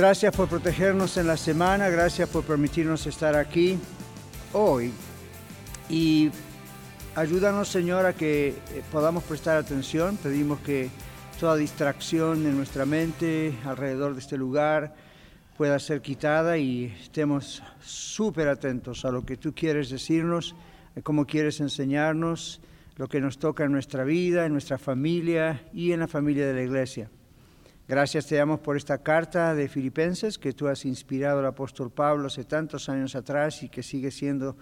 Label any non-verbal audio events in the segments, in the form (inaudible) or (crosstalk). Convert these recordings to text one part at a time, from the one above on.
Gracias por protegernos en la semana, gracias por permitirnos estar aquí hoy. Y ayúdanos, Señor, a que eh, podamos prestar atención. Pedimos que toda distracción en nuestra mente alrededor de este lugar pueda ser quitada y estemos súper atentos a lo que tú quieres decirnos, a cómo quieres enseñarnos, lo que nos toca en nuestra vida, en nuestra familia y en la familia de la iglesia. Gracias te damos por esta carta de Filipenses que tú has inspirado al apóstol Pablo hace tantos años atrás y que sigue siendo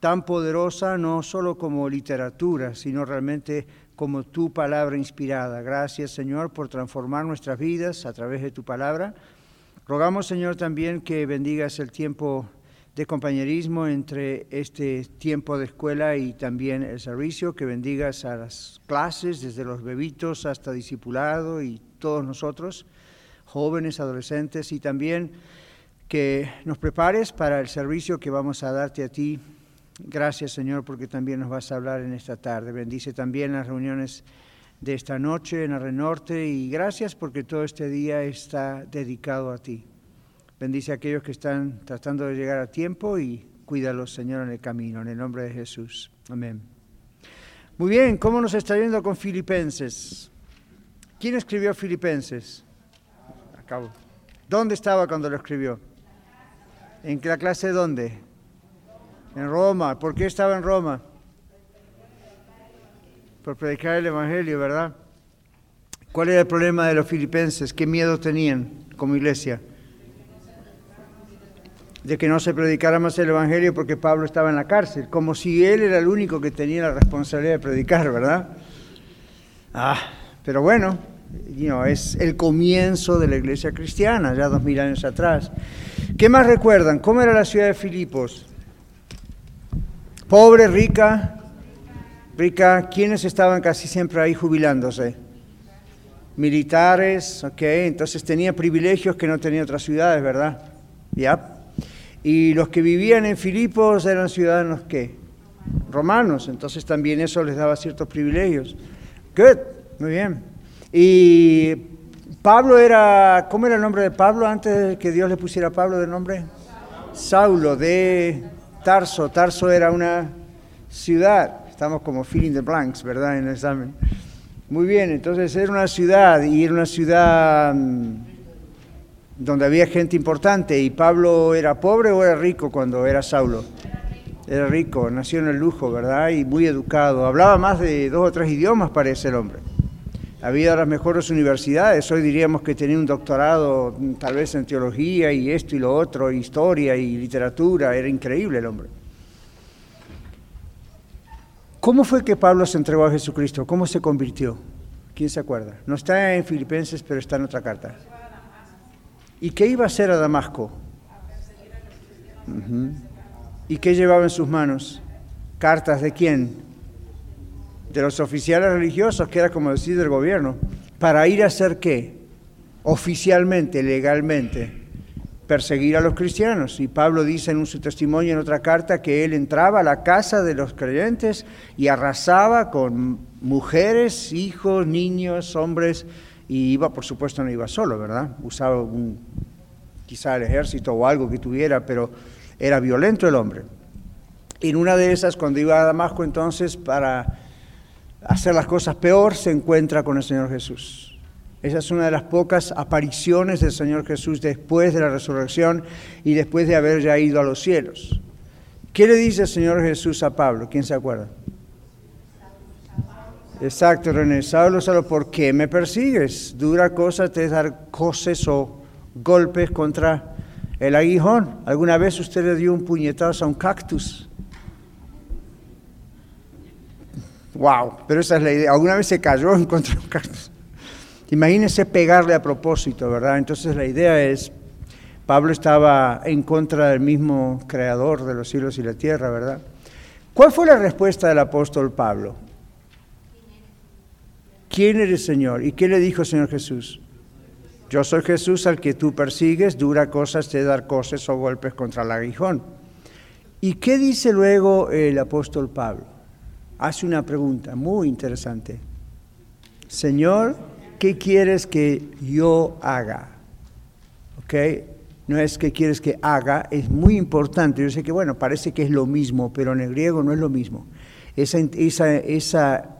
tan poderosa, no solo como literatura, sino realmente como tu palabra inspirada. Gracias Señor por transformar nuestras vidas a través de tu palabra. Rogamos, Señor, también que bendigas el tiempo de compañerismo entre este tiempo de escuela y también el servicio, que bendigas a las clases, desde los bebitos hasta discipulado y todos nosotros, jóvenes, adolescentes, y también que nos prepares para el servicio que vamos a darte a ti. Gracias, Señor, porque también nos vas a hablar en esta tarde. Bendice también las reuniones de esta noche en el Norte y gracias porque todo este día está dedicado a ti. Bendice a aquellos que están tratando de llegar a tiempo y cuídalos, Señor, en el camino, en el nombre de Jesús. Amén. Muy bien, ¿cómo nos está yendo con Filipenses? ¿Quién escribió Filipenses? Acabo. ¿Dónde estaba cuando lo escribió? ¿En la clase dónde? En Roma. ¿Por qué estaba en Roma? por predicar el Evangelio, ¿verdad? ¿Cuál era el problema de los filipenses? ¿Qué miedo tenían como iglesia? De que no se predicara más el Evangelio porque Pablo estaba en la cárcel, como si él era el único que tenía la responsabilidad de predicar, ¿verdad? Ah, pero bueno, es el comienzo de la iglesia cristiana, ya dos mil años atrás. ¿Qué más recuerdan? ¿Cómo era la ciudad de Filipos? Pobre, rica, Rica, ¿quiénes estaban casi siempre ahí jubilándose? Militares, ok, entonces tenía privilegios que no tenía otras ciudades, ¿verdad? Ya. Y los que vivían en Filipos eran ciudadanos, ¿qué? Romanos, entonces también eso les daba ciertos privilegios. Good, muy bien. Y Pablo era, ¿cómo era el nombre de Pablo antes de que Dios le pusiera Pablo de nombre? Saulo, de Tarso. Tarso era una ciudad. Estamos como filling the blanks, ¿verdad? En el examen. Muy bien, entonces era una ciudad y era una ciudad mm, donde había gente importante. ¿Y Pablo era pobre o era rico cuando era Saulo? Era rico, nació en el lujo, ¿verdad? Y muy educado. Hablaba más de dos o tres idiomas, parece el hombre. Había las mejores universidades. Hoy diríamos que tenía un doctorado, mm, tal vez en teología y esto y lo otro, historia y literatura. Era increíble el hombre. ¿Cómo fue que Pablo se entregó a Jesucristo? ¿Cómo se convirtió? ¿Quién se acuerda? No está en Filipenses, pero está en otra carta. ¿Y qué iba a hacer a Damasco? ¿Y qué llevaba en sus manos? ¿Cartas de quién? De los oficiales religiosos, que era como decir del gobierno. ¿Para ir a hacer qué? Oficialmente, legalmente perseguir a los cristianos. Y Pablo dice en su testimonio en otra carta que él entraba a la casa de los creyentes y arrasaba con mujeres, hijos, niños, hombres, y iba, por supuesto, no iba solo, ¿verdad? Usaba un, quizá el ejército o algo que tuviera, pero era violento el hombre. En una de esas, cuando iba a Damasco entonces para hacer las cosas peor, se encuentra con el Señor Jesús. Esa es una de las pocas apariciones del Señor Jesús después de la resurrección y después de haber ya ido a los cielos. ¿Qué le dice el Señor Jesús a Pablo? ¿Quién se acuerda? Exacto, René. Saulo, Saulo, ¿por qué me persigues? Dura cosa te dar coces o golpes contra el aguijón. ¿Alguna vez usted le dio un puñetazo a un cactus? Wow, pero esa es la idea. ¿Alguna vez se cayó en contra de un cactus? Imagínense pegarle a propósito, ¿verdad? Entonces la idea es, Pablo estaba en contra del mismo creador de los cielos y la tierra, ¿verdad? ¿Cuál fue la respuesta del apóstol Pablo? ¿Quién eres, Señor? ¿Y qué le dijo el Señor Jesús? Yo soy Jesús al que tú persigues, dura cosas te dar cosas o golpes contra el aguijón. ¿Y qué dice luego el apóstol Pablo? Hace una pregunta muy interesante. Señor, ¿qué quieres que yo haga? ¿Ok? No es que quieres que haga, es muy importante. Yo sé que, bueno, parece que es lo mismo, pero en el griego no es lo mismo. Esa, esa, esa,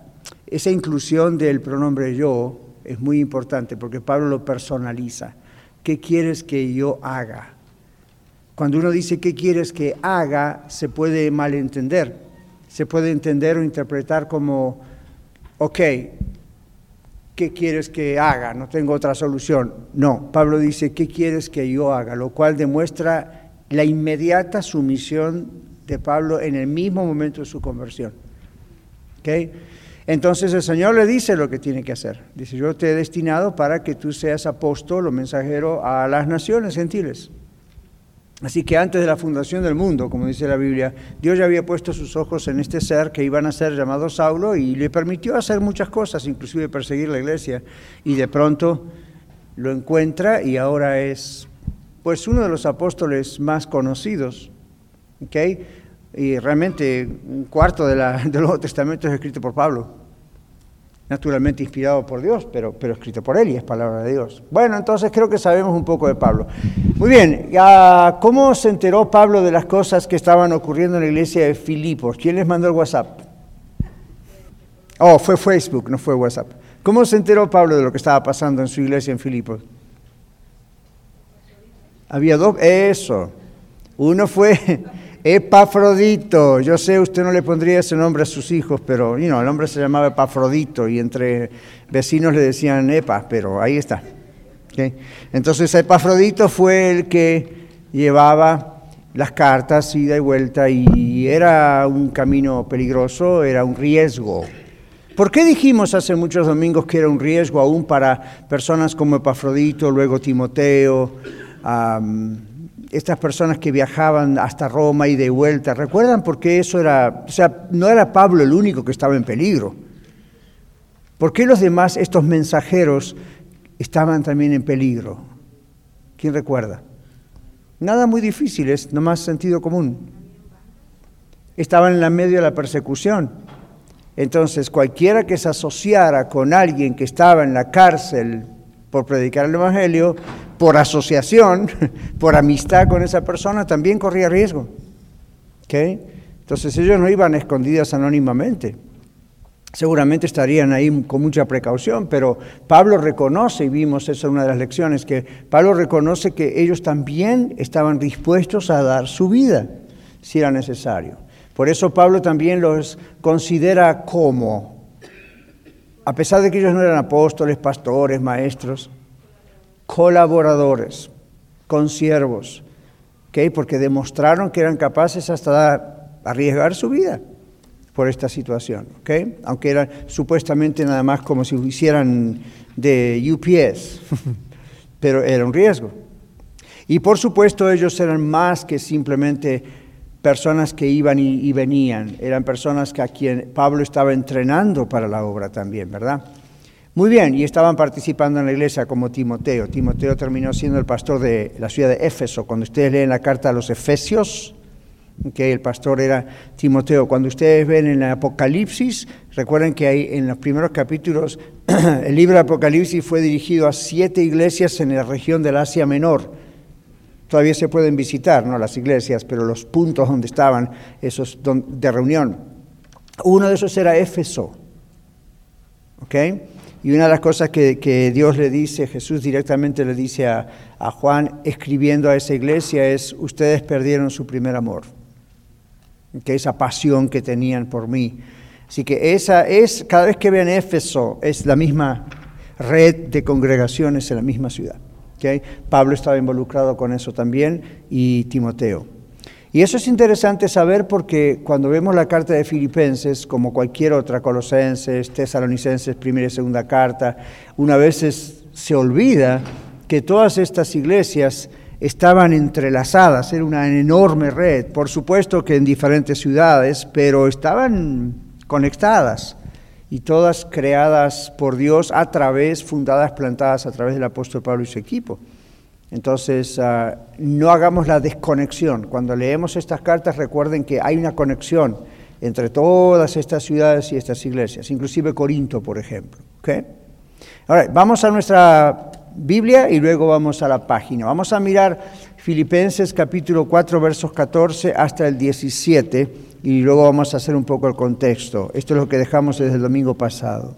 esa inclusión del pronombre yo es muy importante porque Pablo lo personaliza. ¿Qué quieres que yo haga? Cuando uno dice qué quieres que haga, se puede malentender. Se puede entender o interpretar como, ok, ¿qué quieres que haga? No tengo otra solución. No, Pablo dice, ¿qué quieres que yo haga? Lo cual demuestra la inmediata sumisión de Pablo en el mismo momento de su conversión. ¿Okay? Entonces el Señor le dice lo que tiene que hacer. Dice, yo te he destinado para que tú seas apóstol o mensajero a las naciones gentiles. Así que antes de la fundación del mundo, como dice la Biblia, Dios ya había puesto sus ojos en este ser que iban a ser llamado Saulo y le permitió hacer muchas cosas, inclusive perseguir la iglesia. Y de pronto lo encuentra y ahora es pues uno de los apóstoles más conocidos. ¿okay? Y realmente un cuarto de la, (laughs) del Nuevo Testamento es escrito por Pablo. Naturalmente inspirado por Dios, pero, pero escrito por él y es palabra de Dios. Bueno, entonces creo que sabemos un poco de Pablo. Muy bien, ¿cómo se enteró Pablo de las cosas que estaban ocurriendo en la iglesia de Filipos? ¿Quién les mandó el WhatsApp? Oh, fue Facebook, no fue WhatsApp. ¿Cómo se enteró Pablo de lo que estaba pasando en su iglesia en Filipos? Había dos, eso. Uno fue (laughs) Epafrodito, yo sé, usted no le pondría ese nombre a sus hijos, pero you el hombre se llamaba Epafrodito y entre vecinos le decían Epa, pero ahí está. Entonces Epafrodito fue el que llevaba las cartas ida y vuelta y era un camino peligroso, era un riesgo. ¿Por qué dijimos hace muchos domingos que era un riesgo aún para personas como Epafrodito, luego Timoteo? Estas personas que viajaban hasta Roma y de vuelta, ¿recuerdan por qué eso era, o sea, no era Pablo el único que estaba en peligro? ¿Por qué los demás, estos mensajeros, estaban también en peligro? ¿Quién recuerda? Nada muy difícil, es nomás sentido común. Estaban en medio de la persecución. Entonces, cualquiera que se asociara con alguien que estaba en la cárcel por predicar el Evangelio, por asociación, (laughs) por amistad con esa persona, también corría riesgo. Entonces ellos no iban escondidas anónimamente. Seguramente estarían ahí con mucha precaución, pero Pablo reconoce, y vimos eso en una de las lecciones, que Pablo reconoce que ellos también estaban dispuestos a dar su vida si era necesario. Por eso Pablo también los considera como a pesar de que ellos no eran apóstoles, pastores, maestros, colaboradores, consiervos, ¿okay? porque demostraron que eran capaces hasta de arriesgar su vida por esta situación, ¿okay? aunque eran supuestamente nada más como si hicieran de UPS, (laughs) pero era un riesgo. Y por supuesto ellos eran más que simplemente personas que iban y, venían, eran personas que a quien Pablo estaba entrenando para la obra también, ¿verdad? Muy bien, y estaban participando en la iglesia como Timoteo. Timoteo terminó siendo el pastor de la ciudad de Éfeso. Cuando ustedes leen la carta a los Efesios, que el pastor era Timoteo. Cuando ustedes ven en el Apocalipsis, recuerden que hay en los primeros capítulos, (clears throat) el libro de Apocalipsis fue dirigido a siete iglesias en la región del Asia Menor Todavía se pueden visitar, no las iglesias, pero los puntos donde estaban esos de reunión. Uno de esos era Éfeso. ¿Ok? Y una de las cosas que, Dios le dice, Jesús directamente le dice a, Juan, escribiendo a esa iglesia, es, ustedes perdieron su primer amor, que esa pasión que tenían por mí. Así que esa es, cada vez que ven Éfeso, es la misma red de congregaciones en la misma ciudad. Pablo estaba involucrado con eso también y Timoteo. Y eso es interesante saber porque cuando vemos la carta de Filipenses, como cualquier otra, Colosenses, Tesalonicenses, primera y segunda carta, una vez se olvida que todas estas iglesias estaban entrelazadas, era una enorme red, por supuesto que en diferentes ciudades, pero estaban conectadas y todas creadas por Dios a través, fundadas, plantadas a través del apóstol Pablo y su equipo. Entonces, ah, no hagamos la desconexión. Cuando leemos estas cartas, recuerden que hay una conexión entre todas estas ciudades y estas iglesias, inclusive Corinto, por ejemplo. ¿okay? Ahora, vamos a nuestra Biblia y luego vamos a la página. Vamos a mirar Filipenses capítulo 4, versos 14 hasta el 17 y luego vamos a hacer un poco el contexto. Esto es lo que dejamos desde el domingo pasado.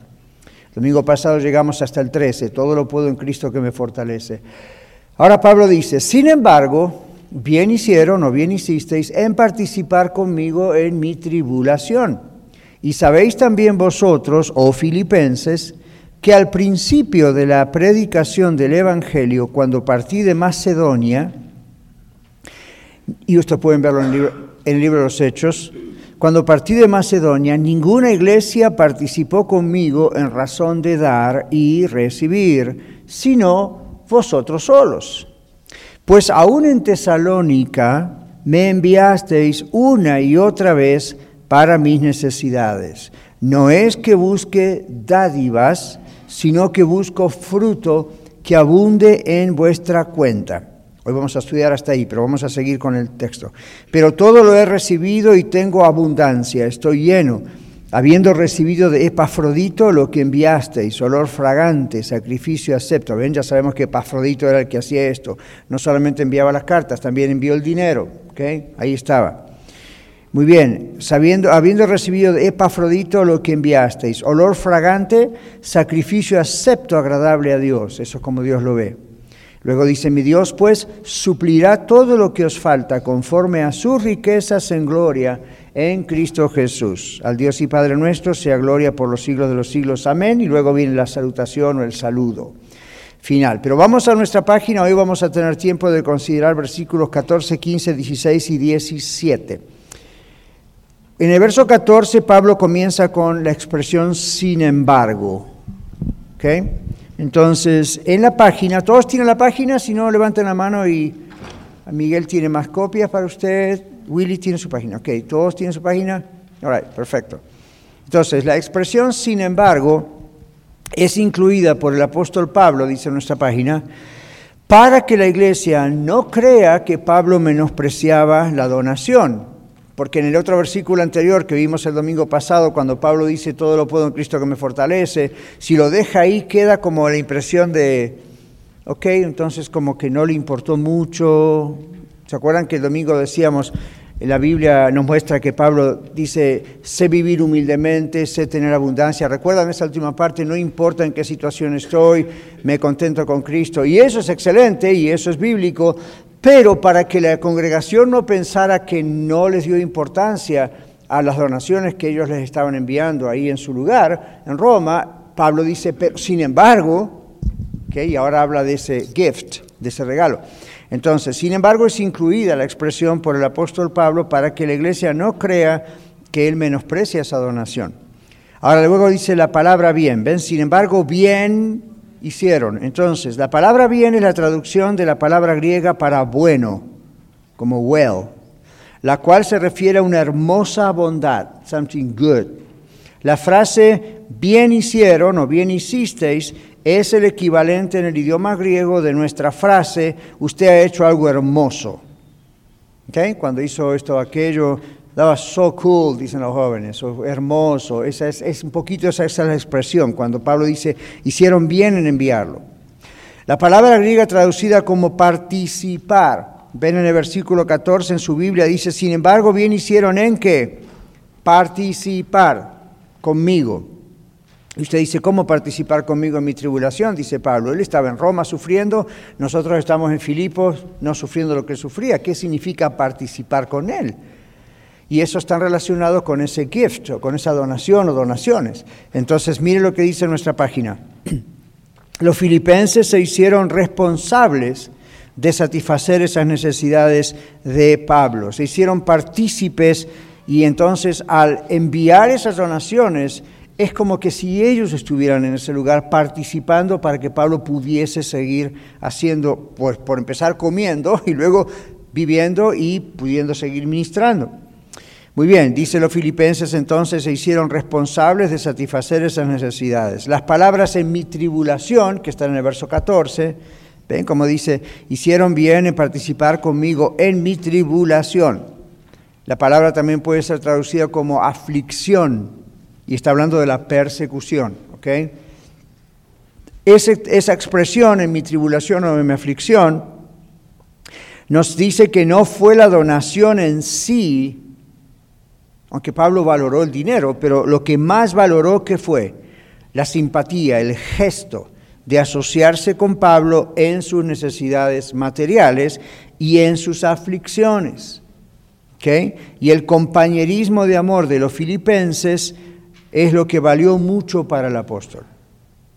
Domingo pasado llegamos hasta el 13, todo lo puedo en Cristo que me fortalece. Ahora Pablo dice, sin embargo, bien hicieron o bien hicisteis en participar conmigo en mi tribulación. Y sabéis también vosotros, oh filipenses, que al principio de la predicación del Evangelio, cuando partí de Macedonia, y ustedes pueden verlo en el, libro, de los Hechos, cuando partí de Macedonia, ninguna iglesia participó conmigo en razón de dar y recibir, sino vosotros solos. Pues aún en Tesalónica me enviasteis una y otra vez para mis necesidades. No es que busque dádivas, sino que busco fruto que abunde en vuestra cuenta. Hoy vamos a estudiar hasta ahí, pero vamos a seguir con el texto. Pero todo lo he recibido y tengo abundancia, estoy lleno habiendo recibido de Epafrodito lo que enviasteis, olor fragante, sacrificio acepto. Ven, ya sabemos que Epafrodito era el que hacía esto. No solamente enviaba las cartas, también envió el dinero. ¿okay? Ahí estaba. Muy bien, sabiendo, habiendo recibido de Epafrodito lo que enviasteis, olor fragante, sacrificio acepto, agradable a Dios. Eso es como Dios lo ve. Luego dice, mi Dios pues suplirá todo lo que os falta conforme a sus riquezas en gloria en Cristo Jesús. Al Dios y Padre nuestro sea gloria por los siglos de los siglos. Amén. Y luego viene la salutación o el saludo final. Pero vamos a nuestra página, hoy vamos a tener tiempo de considerar versículos 14, 15, 16 y 17. En el verso 14 Pablo comienza con la expresión sin embargo. ¿Okay? Entonces, en la página, todos tienen la página, si no, levanten la mano y Miguel tiene más copias para usted, Willy tiene su página, ok, todos tienen su página, all right, perfecto. Entonces, la expresión, sin embargo, es incluida por el apóstol Pablo, dice nuestra página, para que la iglesia no crea que Pablo menospreciaba la donación. Porque en el otro versículo anterior que vimos el domingo pasado, cuando Pablo dice, todo lo puedo en Cristo que me fortalece, si lo deja ahí queda como la impresión de, ok, entonces como que no le importó mucho. ¿Se acuerdan que el domingo decíamos, la Biblia nos muestra que Pablo dice, sé vivir humildemente, sé tener abundancia. Recuerdan esa última parte, no importa en qué situación estoy, me contento con Cristo. Y eso es excelente y eso es bíblico, pero para que la congregación no pensara que no les dio importancia a las donaciones que ellos les estaban enviando ahí en su lugar, en Roma, Pablo dice, pero sin embargo, y ahora habla de ese gift, de ese regalo. Entonces, sin embargo, es incluida la expresión por el apóstol Pablo para que la iglesia no crea que él menosprecia esa donación. Ahora luego dice la palabra bien, ven, sin embargo, bien hicieron. Entonces, la palabra bien es la traducción de la palabra griega para bueno, como well, la cual se refiere a una hermosa bondad, something good. La frase bien hicieron o bien hicisteis es el equivalente en el idioma griego de nuestra frase usted ha hecho algo hermoso. Cuando hizo esto aquello, was so cool, dicen los jóvenes, hermoso. Esa es, un poquito esa, esa es la expresión, cuando Pablo dice, hicieron bien en enviarlo. La palabra griega traducida como participar, ven en el versículo 14 en su Biblia, dice, sin embargo, bien hicieron en qué? Participar conmigo. Usted dice, ¿cómo participar conmigo en mi tribulación? Dice Pablo. Él estaba en Roma sufriendo, nosotros estamos en Filipos no sufriendo lo que sufría. ¿Qué significa participar con él? Y eso está relacionado con ese gift, o con esa donación o donaciones. Entonces, mire lo que dice nuestra página. (clears throat) Los filipenses se hicieron responsables de satisfacer esas necesidades de Pablo. Se hicieron partícipes y entonces al enviar esas donaciones, es como que si ellos estuvieran en ese lugar participando para que Pablo pudiese seguir haciendo, pues por empezar comiendo (laughs) y luego viviendo y pudiendo seguir ministrando. Muy bien, dice los filipenses entonces se hicieron responsables de satisfacer esas necesidades. Las palabras en mi tribulación, que están en el verso 14, ven como dice, hicieron bien en participar conmigo en mi tribulación. La palabra también puede ser traducida como aflicción y está hablando de la persecución. esa expresión en mi tribulación o en mi aflicción nos dice que no fue la donación en sí, aunque Pablo valoró el dinero, pero lo que más valoró que fue la simpatía, el gesto de asociarse con Pablo en sus necesidades materiales y en sus aflicciones. Y el compañerismo de amor de los filipenses es lo que valió mucho para el apóstol.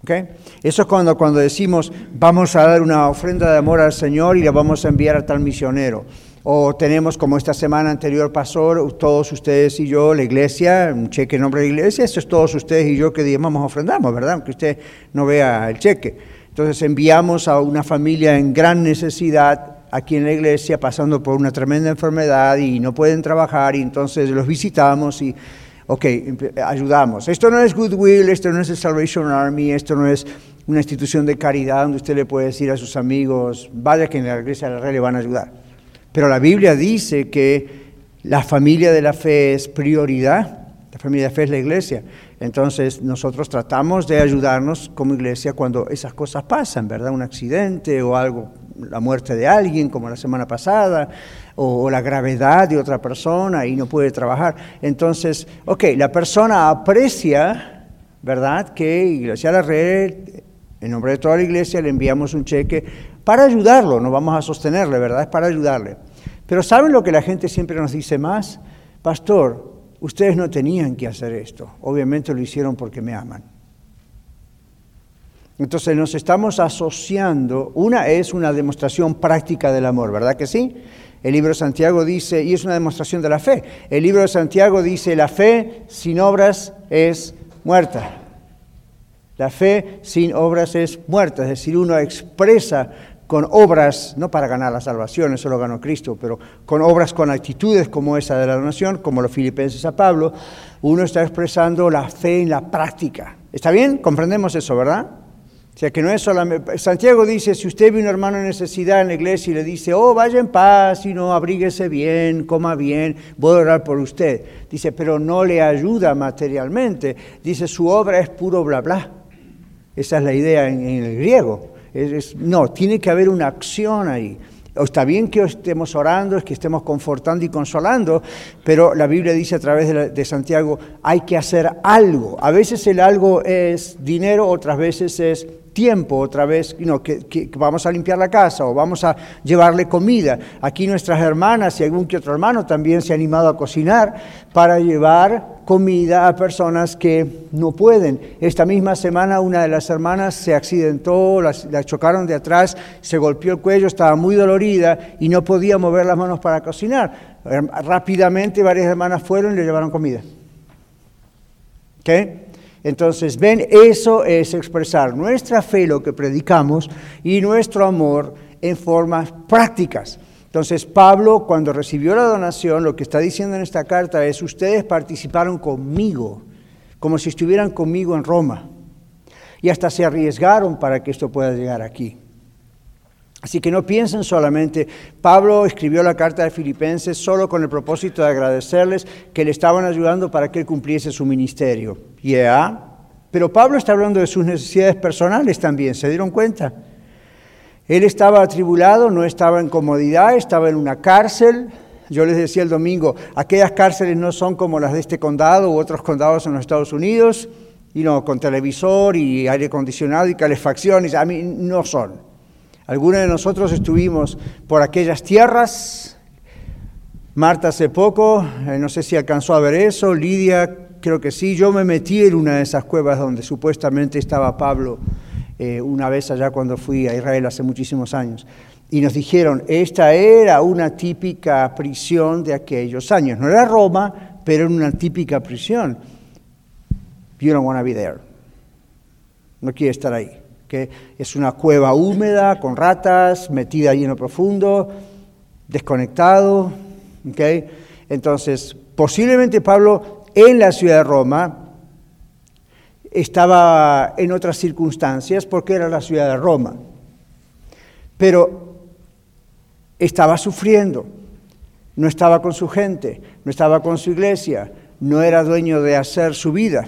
¿Okay? Eso es cuando, cuando decimos vamos a dar una ofrenda de amor al Señor y la vamos a enviar a tal misionero. O tenemos, como esta semana anterior pasó, todos ustedes y yo, la iglesia, un cheque en nombre de la iglesia, eso es todos ustedes y yo que digamos ofrendamos, ¿verdad? Aunque usted no vea el cheque. Entonces enviamos a una familia en gran necesidad aquí en la iglesia, pasando por una tremenda enfermedad y no pueden trabajar y entonces los visitamos y ok, ayudamos. Esto no es Goodwill, esto no es el Salvation Army, esto no es una institución de caridad donde usted le puede decir a sus amigos, vaya que en la iglesia de la red le van a ayudar. Pero la Biblia dice que la familia de la fe es prioridad, la familia de la fe es la iglesia. Entonces nosotros tratamos de ayudarnos como iglesia cuando esas cosas pasan, ¿verdad? Un accidente o algo, la muerte de alguien como la semana pasada, o, la gravedad de otra persona y no puede trabajar. Entonces, ok, la persona aprecia, ¿verdad? Que Iglesia La Red, en nombre de toda la iglesia, le enviamos un cheque para ayudarlo, no vamos a sostenerle, ¿verdad? Es para ayudarle. Pero ¿saben lo que la gente siempre nos dice más? Pastor, ustedes no tenían que hacer esto, obviamente lo hicieron porque me aman. Entonces nos estamos asociando, una es una demostración práctica del amor, ¿verdad que sí? El libro de Santiago dice, y es una demostración de la fe, el libro de Santiago dice, la fe sin obras es muerta. La fe sin obras es muerta, es decir, uno expresa con obras, no para ganar la salvación, eso lo ganó Cristo, pero con obras, con actitudes como esa de la donación, como los filipenses a Pablo, uno está expresando la fe en la práctica. ¿Está bien? Comprendemos eso, ¿verdad? Sea, que no es solamente... Santiago dice, si usted ve un hermano en necesidad en la iglesia y le dice, oh, vaya en paz y no, abríguese bien, coma bien, voy a orar por usted. Dice, pero no le ayuda materialmente. Dice, su obra es puro bla bla. Esa es la idea en, el griego. no, tiene que haber una acción ahí. Está bien que estemos orando, es que estemos confortando y consolando, pero la Biblia dice a través de, Santiago, hay que hacer algo. A veces el algo es dinero, otras veces es tiempo otra vez, que, vamos a limpiar la casa o vamos a llevarle comida. Aquí nuestras hermanas y algún que otro hermano también se ha animado a cocinar para llevar comida a personas que no pueden. Esta misma semana una de las hermanas se accidentó, la, chocaron de atrás, se golpeó el cuello, estaba muy dolorida y no podía mover las manos para cocinar. Rápidamente varias hermanas fueron y le llevaron comida. ¿Qué? Entonces, ven, eso es expresar nuestra fe, lo que predicamos, y nuestro amor en formas prácticas. Entonces, Pablo, cuando recibió la donación, lo que está diciendo en esta carta es, ustedes participaron conmigo, como si estuvieran conmigo en Roma, y hasta se arriesgaron para que esto pueda llegar aquí. Así que no piensen solamente, Pablo escribió la carta de Filipenses solo con el propósito de agradecerles que le estaban ayudando para que él cumpliese su ministerio. Yeah. Pero Pablo está hablando de sus necesidades personales también, ¿se dieron cuenta? Él estaba atribulado, no estaba en comodidad, estaba en una cárcel. Yo les decía el domingo, aquellas cárceles no son como las de este condado u otros condados en los Estados Unidos, y no, con televisor y aire acondicionado y calefacciones, a mí no son. Algunos de nosotros estuvimos por aquellas tierras. Marta hace poco, eh, no sé si alcanzó a ver eso, Lidia creo que sí, yo me metí en una de esas cuevas donde supuestamente estaba Pablo eh, una vez allá cuando fui a Israel hace muchísimos años. Y nos dijeron, esta era una típica prisión de aquellos años. No era Roma, pero era una típica prisión. You don't want to be there. No quiere estar ahí. Que Es una cueva húmeda, con ratas, metida ahí en lo profundo, desconectado. Entonces, posiblemente Pablo en la ciudad de Roma estaba en otras circunstancias porque era la ciudad de Roma. Pero estaba sufriendo, no estaba con su gente, no estaba con su iglesia, no era dueño de hacer su vida,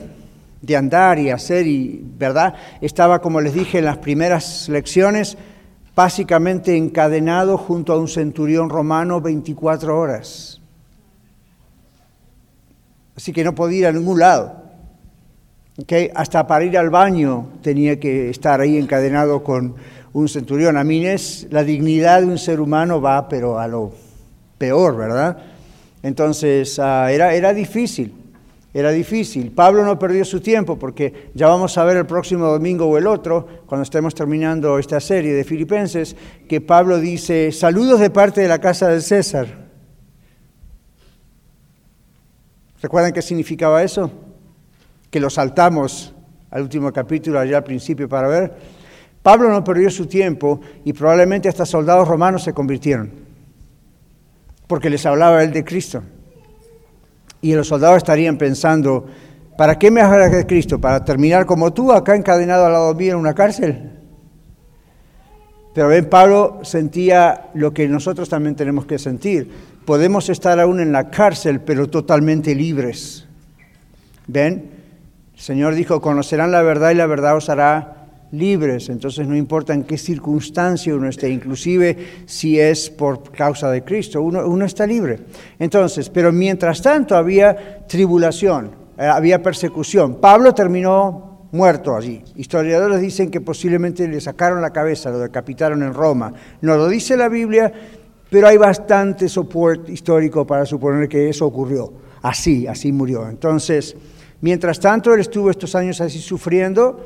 de andar y hacer, y, ¿verdad? Estaba, como les dije en las primeras lecciones, básicamente encadenado junto a un centurión romano 24 horas. Así que no podía ir a ningún lado. Hasta para ir al baño tenía que estar ahí encadenado con un centurión. A mí es la dignidad de un ser humano va, pero a lo peor, ¿verdad? Entonces ah, era, era difícil, era difícil. Pablo no perdió su tiempo porque ya vamos a ver el próximo domingo o el otro, cuando estemos terminando esta serie de Filipenses, que Pablo dice, saludos de parte de la casa del César. ¿Recuerdan qué significaba eso? Que lo saltamos al último capítulo allá al principio para ver. Pablo no perdió su tiempo y probablemente hasta soldados romanos se convirtieron, porque les hablaba él de Cristo. Y los soldados estarían pensando, ¿para qué me hablas de Cristo? ¿Para terminar como tú, acá encadenado al lado mío en una cárcel? Pero ven, Pablo sentía lo que nosotros también tenemos que sentir. Podemos estar aún en la cárcel, pero totalmente libres. ¿Ven? El Señor dijo, conocerán la verdad y la verdad os hará libres, entonces no importa en qué circunstancia uno esté, inclusive si es por causa de Cristo, uno, está libre. Entonces, pero mientras tanto había tribulación, eh, había persecución. Pablo terminó muerto allí. Historiadores dicen que posiblemente le sacaron la cabeza, lo decapitaron en Roma. No lo dice la Biblia, pero hay bastante soporte histórico para suponer que eso ocurrió. Así, así murió. Entonces, mientras tanto, él estuvo estos años así sufriendo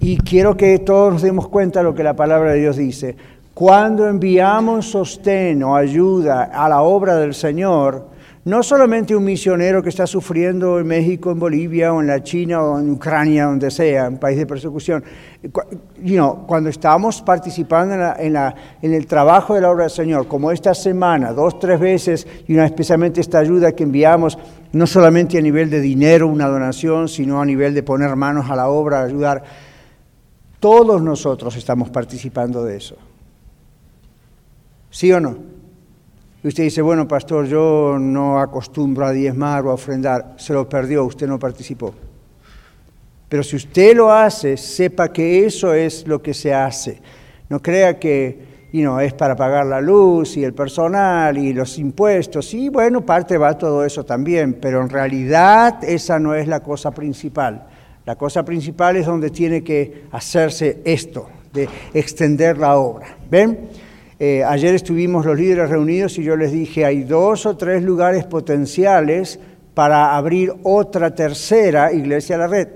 y quiero que todos nos demos cuenta de lo que la palabra de Dios dice. Cuando enviamos sostén o ayuda a la obra del Señor, no solamente un misionero que está sufriendo en México, en Bolivia, o en la China, o en Ucrania, donde sea, un país de persecución. cuando estamos participando en, en, el trabajo de la obra del Señor, como esta semana, dos, tres veces, y una, especialmente esta ayuda que enviamos, no solamente a nivel de dinero, una donación, sino a nivel de poner manos a la obra, ayudar todos nosotros estamos participando de eso. ¿Sí o no? Y usted dice, bueno, pastor, yo no acostumbro a diezmar o a ofrendar. Se lo perdió, usted no participó. Pero si usted lo hace, sepa que eso es lo que se hace. No crea que es para pagar la luz y el personal y los impuestos. Y bueno, parte va todo eso también, pero en realidad esa no es la cosa principal. La cosa principal es donde tiene que hacerse esto, de extender la obra. ¿Ven? Eh, ayer estuvimos los líderes reunidos y yo les dije, hay dos o tres lugares potenciales para abrir otra tercera iglesia a la red.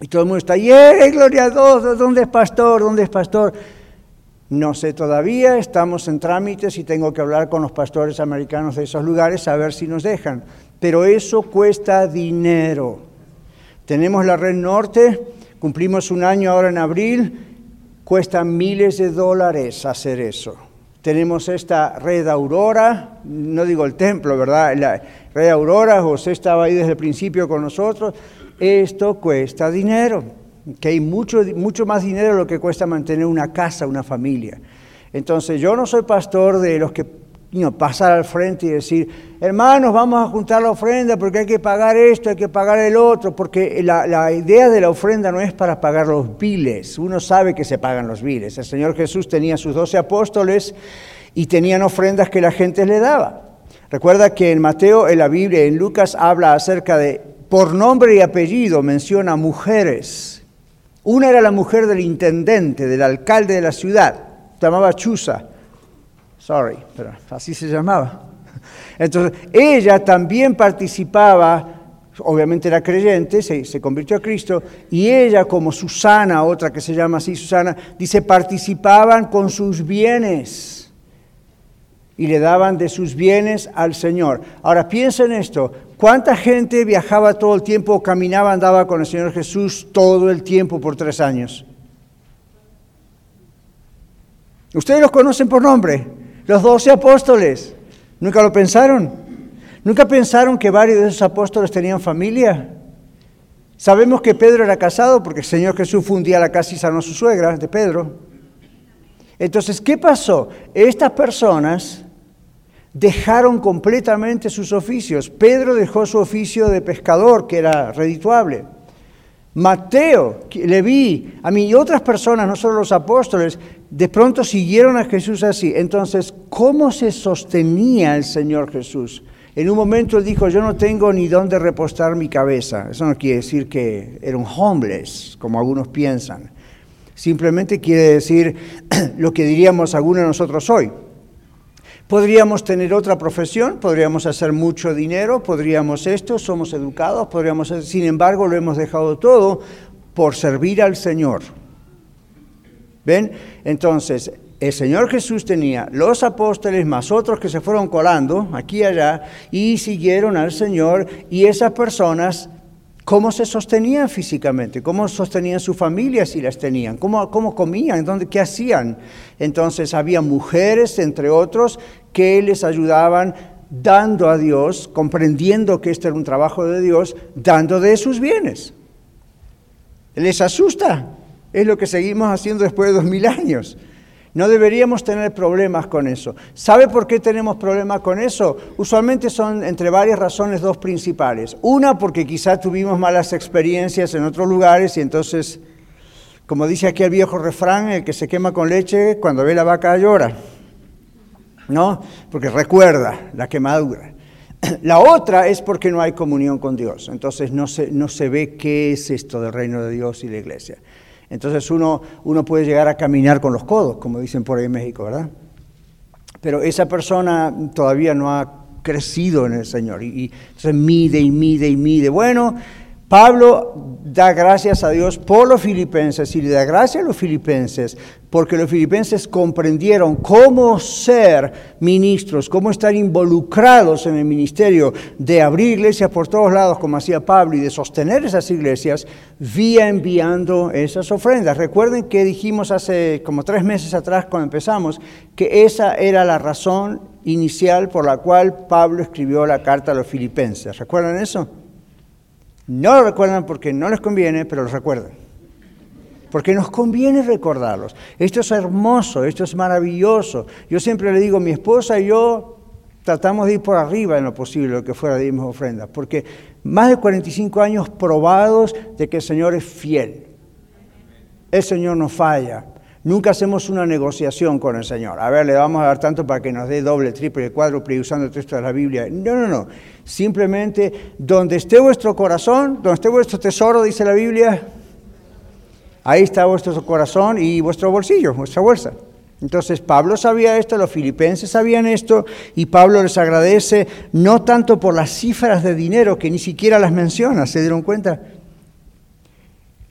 Y todo el mundo está, ¡yeah, gloria a Dios! ¿Dónde es pastor? ¿Dónde es pastor? No sé todavía, estamos en trámites y tengo que hablar con los pastores americanos de esos lugares a ver si nos dejan. Pero eso cuesta dinero. Tenemos la red norte, cumplimos un año ahora en abril, cuesta miles de dólares hacer eso. Tenemos esta red Aurora, no digo el templo, ¿verdad? La red Aurora, José estaba ahí desde el principio con nosotros. Esto cuesta dinero, que hay mucho, mucho más dinero de lo que cuesta mantener una casa, una familia. Entonces, yo no soy pastor de los que pasar al frente y decir, hermanos, vamos a juntar la ofrenda porque hay que pagar esto, hay que pagar el otro, porque la, la, idea de la ofrenda no es para pagar los biles, uno sabe que se pagan los biles. El Señor Jesús tenía sus doce apóstoles y tenían ofrendas que la gente le daba. Recuerda que en Mateo, en la Biblia, en Lucas habla acerca de, por nombre y apellido, menciona mujeres. Una era la mujer del intendente, del alcalde de la ciudad, llamaba Chusa. Sorry, pero así se llamaba. Entonces, ella también participaba obviamente era creyente, se, convirtió a Cristo, y ella, como Susana, otra que se llama así Susana, dice, participaban con sus bienes y le daban de sus bienes al Señor. Ahora piensen esto, ¿cuánta gente viajaba todo el tiempo, caminaba, andaba con el Señor Jesús todo el tiempo por tres años? Ustedes los conocen por nombre, los doce apóstoles. ¿Nunca lo pensaron? ¿Nunca pensaron que varios de esos apóstoles tenían familia? Sabemos que Pedro era casado porque el Señor Jesús fue la casa y sanó a su suegra de Pedro. Entonces, ¿qué pasó? Estas personas dejaron completamente sus oficios. Pedro dejó su oficio de pescador, que era redituable. Mateo, Leví, a mí y otras personas, no solo los apóstoles, de pronto siguieron a Jesús así. Entonces, ¿cómo se sostenía el Señor Jesús? En un momento él dijo, yo no tengo ni dónde repostar mi cabeza. Eso no quiere decir que era un homeless, como algunos piensan. Simplemente quiere decir (clears throat) lo que diríamos algunos de nosotros hoy. Podríamos tener otra profesión, podríamos hacer mucho dinero, podríamos esto, somos educados, podríamos, sin embargo, lo hemos dejado todo por servir al Señor. ¿Ven? Entonces, el Señor Jesús tenía los apóstoles más otros que se fueron colando aquí y allá y siguieron al Señor y esas personas, ¿cómo se sostenían físicamente? ¿Cómo sostenían su familia si las tenían? ¿Cómo, cómo comían? ¿Dónde, ¿Qué hacían? Entonces había mujeres, entre otros, que les ayudaban dando a Dios, comprendiendo que este era un trabajo de Dios, dando de sus bienes. ¿Les asusta? Es lo que seguimos haciendo después de dos mil años. No deberíamos tener problemas con eso. ¿Sabe por qué tenemos problemas con eso? Usualmente son entre varias razones dos principales. Una, porque quizá tuvimos malas experiencias en otros lugares y entonces, como dice aquí el viejo refrán, el que se quema con leche, cuando ve la vaca llora. ¿No? Porque recuerda la quemadura. (clears throat) La otra es porque no hay comunión con Dios. Entonces no se, no se ve qué es esto del reino de Dios y la iglesia. Entonces uno, uno puede llegar a caminar con los codos, como dicen por ahí en México, ¿verdad? Pero esa persona todavía no ha crecido en el Señor y, y entonces mide y mide y mide. Bueno, Pablo da gracias a Dios por los filipenses y le da gracias a los filipenses porque los filipenses comprendieron cómo ser ministros, cómo estar involucrados en el ministerio de abrir iglesias por todos lados como hacía Pablo y de sostener esas iglesias vía enviando esas ofrendas. Recuerden que dijimos hace como tres meses atrás cuando empezamos que esa era la razón inicial por la cual Pablo escribió la carta a los filipenses. ¿Recuerdan eso? No lo recuerdan porque no les conviene, pero lo recuerdan. Porque nos conviene recordarlos. Esto es hermoso, esto es maravilloso. Yo siempre le digo, mi esposa y yo tratamos de ir por arriba en lo posible, lo que fuera de mis ofrendas, porque más de 45 años probados de que el Señor es fiel. El Señor no falla. Nunca hacemos una negociación con el Señor. A ver, le vamos a dar tanto para que nos dé doble, triple, cuádruple usando el texto de la Biblia. No, no, no. Simplemente, donde esté vuestro corazón, donde esté vuestro tesoro, dice la Biblia, ahí está vuestro corazón y vuestro bolsillo, vuestra bolsa. Entonces Pablo sabía esto, los filipenses sabían esto, y Pablo les agradece no tanto por las cifras de dinero, que ni siquiera las menciona, ¿se dieron cuenta?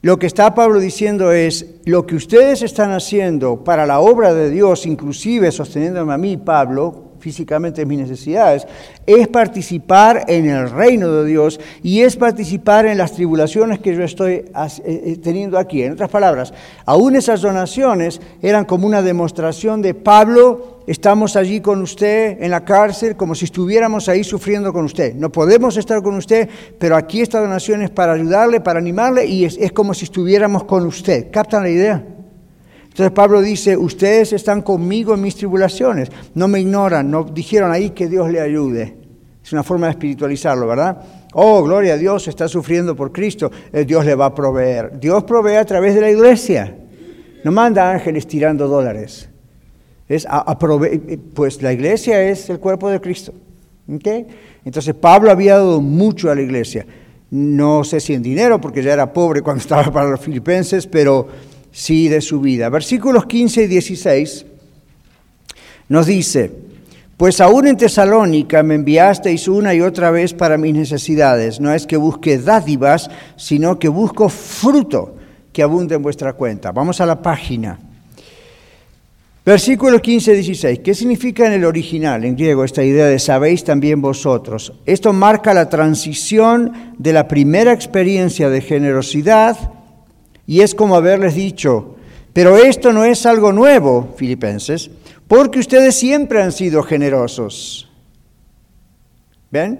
Lo que está Pablo diciendo es, lo que ustedes están haciendo para la obra de Dios, inclusive sosteniéndome a mí, Pablo, físicamente mis necesidades, es participar en el reino de Dios y es participar en las tribulaciones que yo estoy eh, eh, teniendo aquí. En otras palabras, aún esas donaciones eran como una demostración de Pablo, estamos allí con usted en la cárcel, como si estuviéramos ahí sufriendo con usted. No podemos estar con usted, pero aquí esta donación es para ayudarle, para animarle y es, es como si estuviéramos con usted. ¿Captan la idea? Entonces Pablo dice, ustedes están conmigo en mis tribulaciones, no me ignoran, no dijeron ahí que Dios le ayude. Es una forma de espiritualizarlo, ¿verdad? Oh, gloria a Dios, está sufriendo por Cristo, eh, Dios le va a proveer. Dios provee a través de la iglesia. No manda ángeles tirando dólares. Es eh, pues la iglesia es el cuerpo de Cristo. Entonces Pablo había dado mucho a la iglesia. No sé si en dinero, porque ya era pobre cuando estaba para los filipenses, pero sí de su vida. Versículos 15 y 16 nos dice, Pues aún en Tesalónica me enviasteis una y otra vez para mis necesidades. No es que busque dádivas, sino que busco fruto que abunde en vuestra cuenta. Vamos a la página. Versículo 15-16. ¿Qué significa en el original, en griego, esta idea de sabéis también vosotros? Esto marca la transición de la primera experiencia de generosidad y es como haberles dicho, pero esto no es algo nuevo, filipenses, porque ustedes siempre han sido generosos. ¿Ven?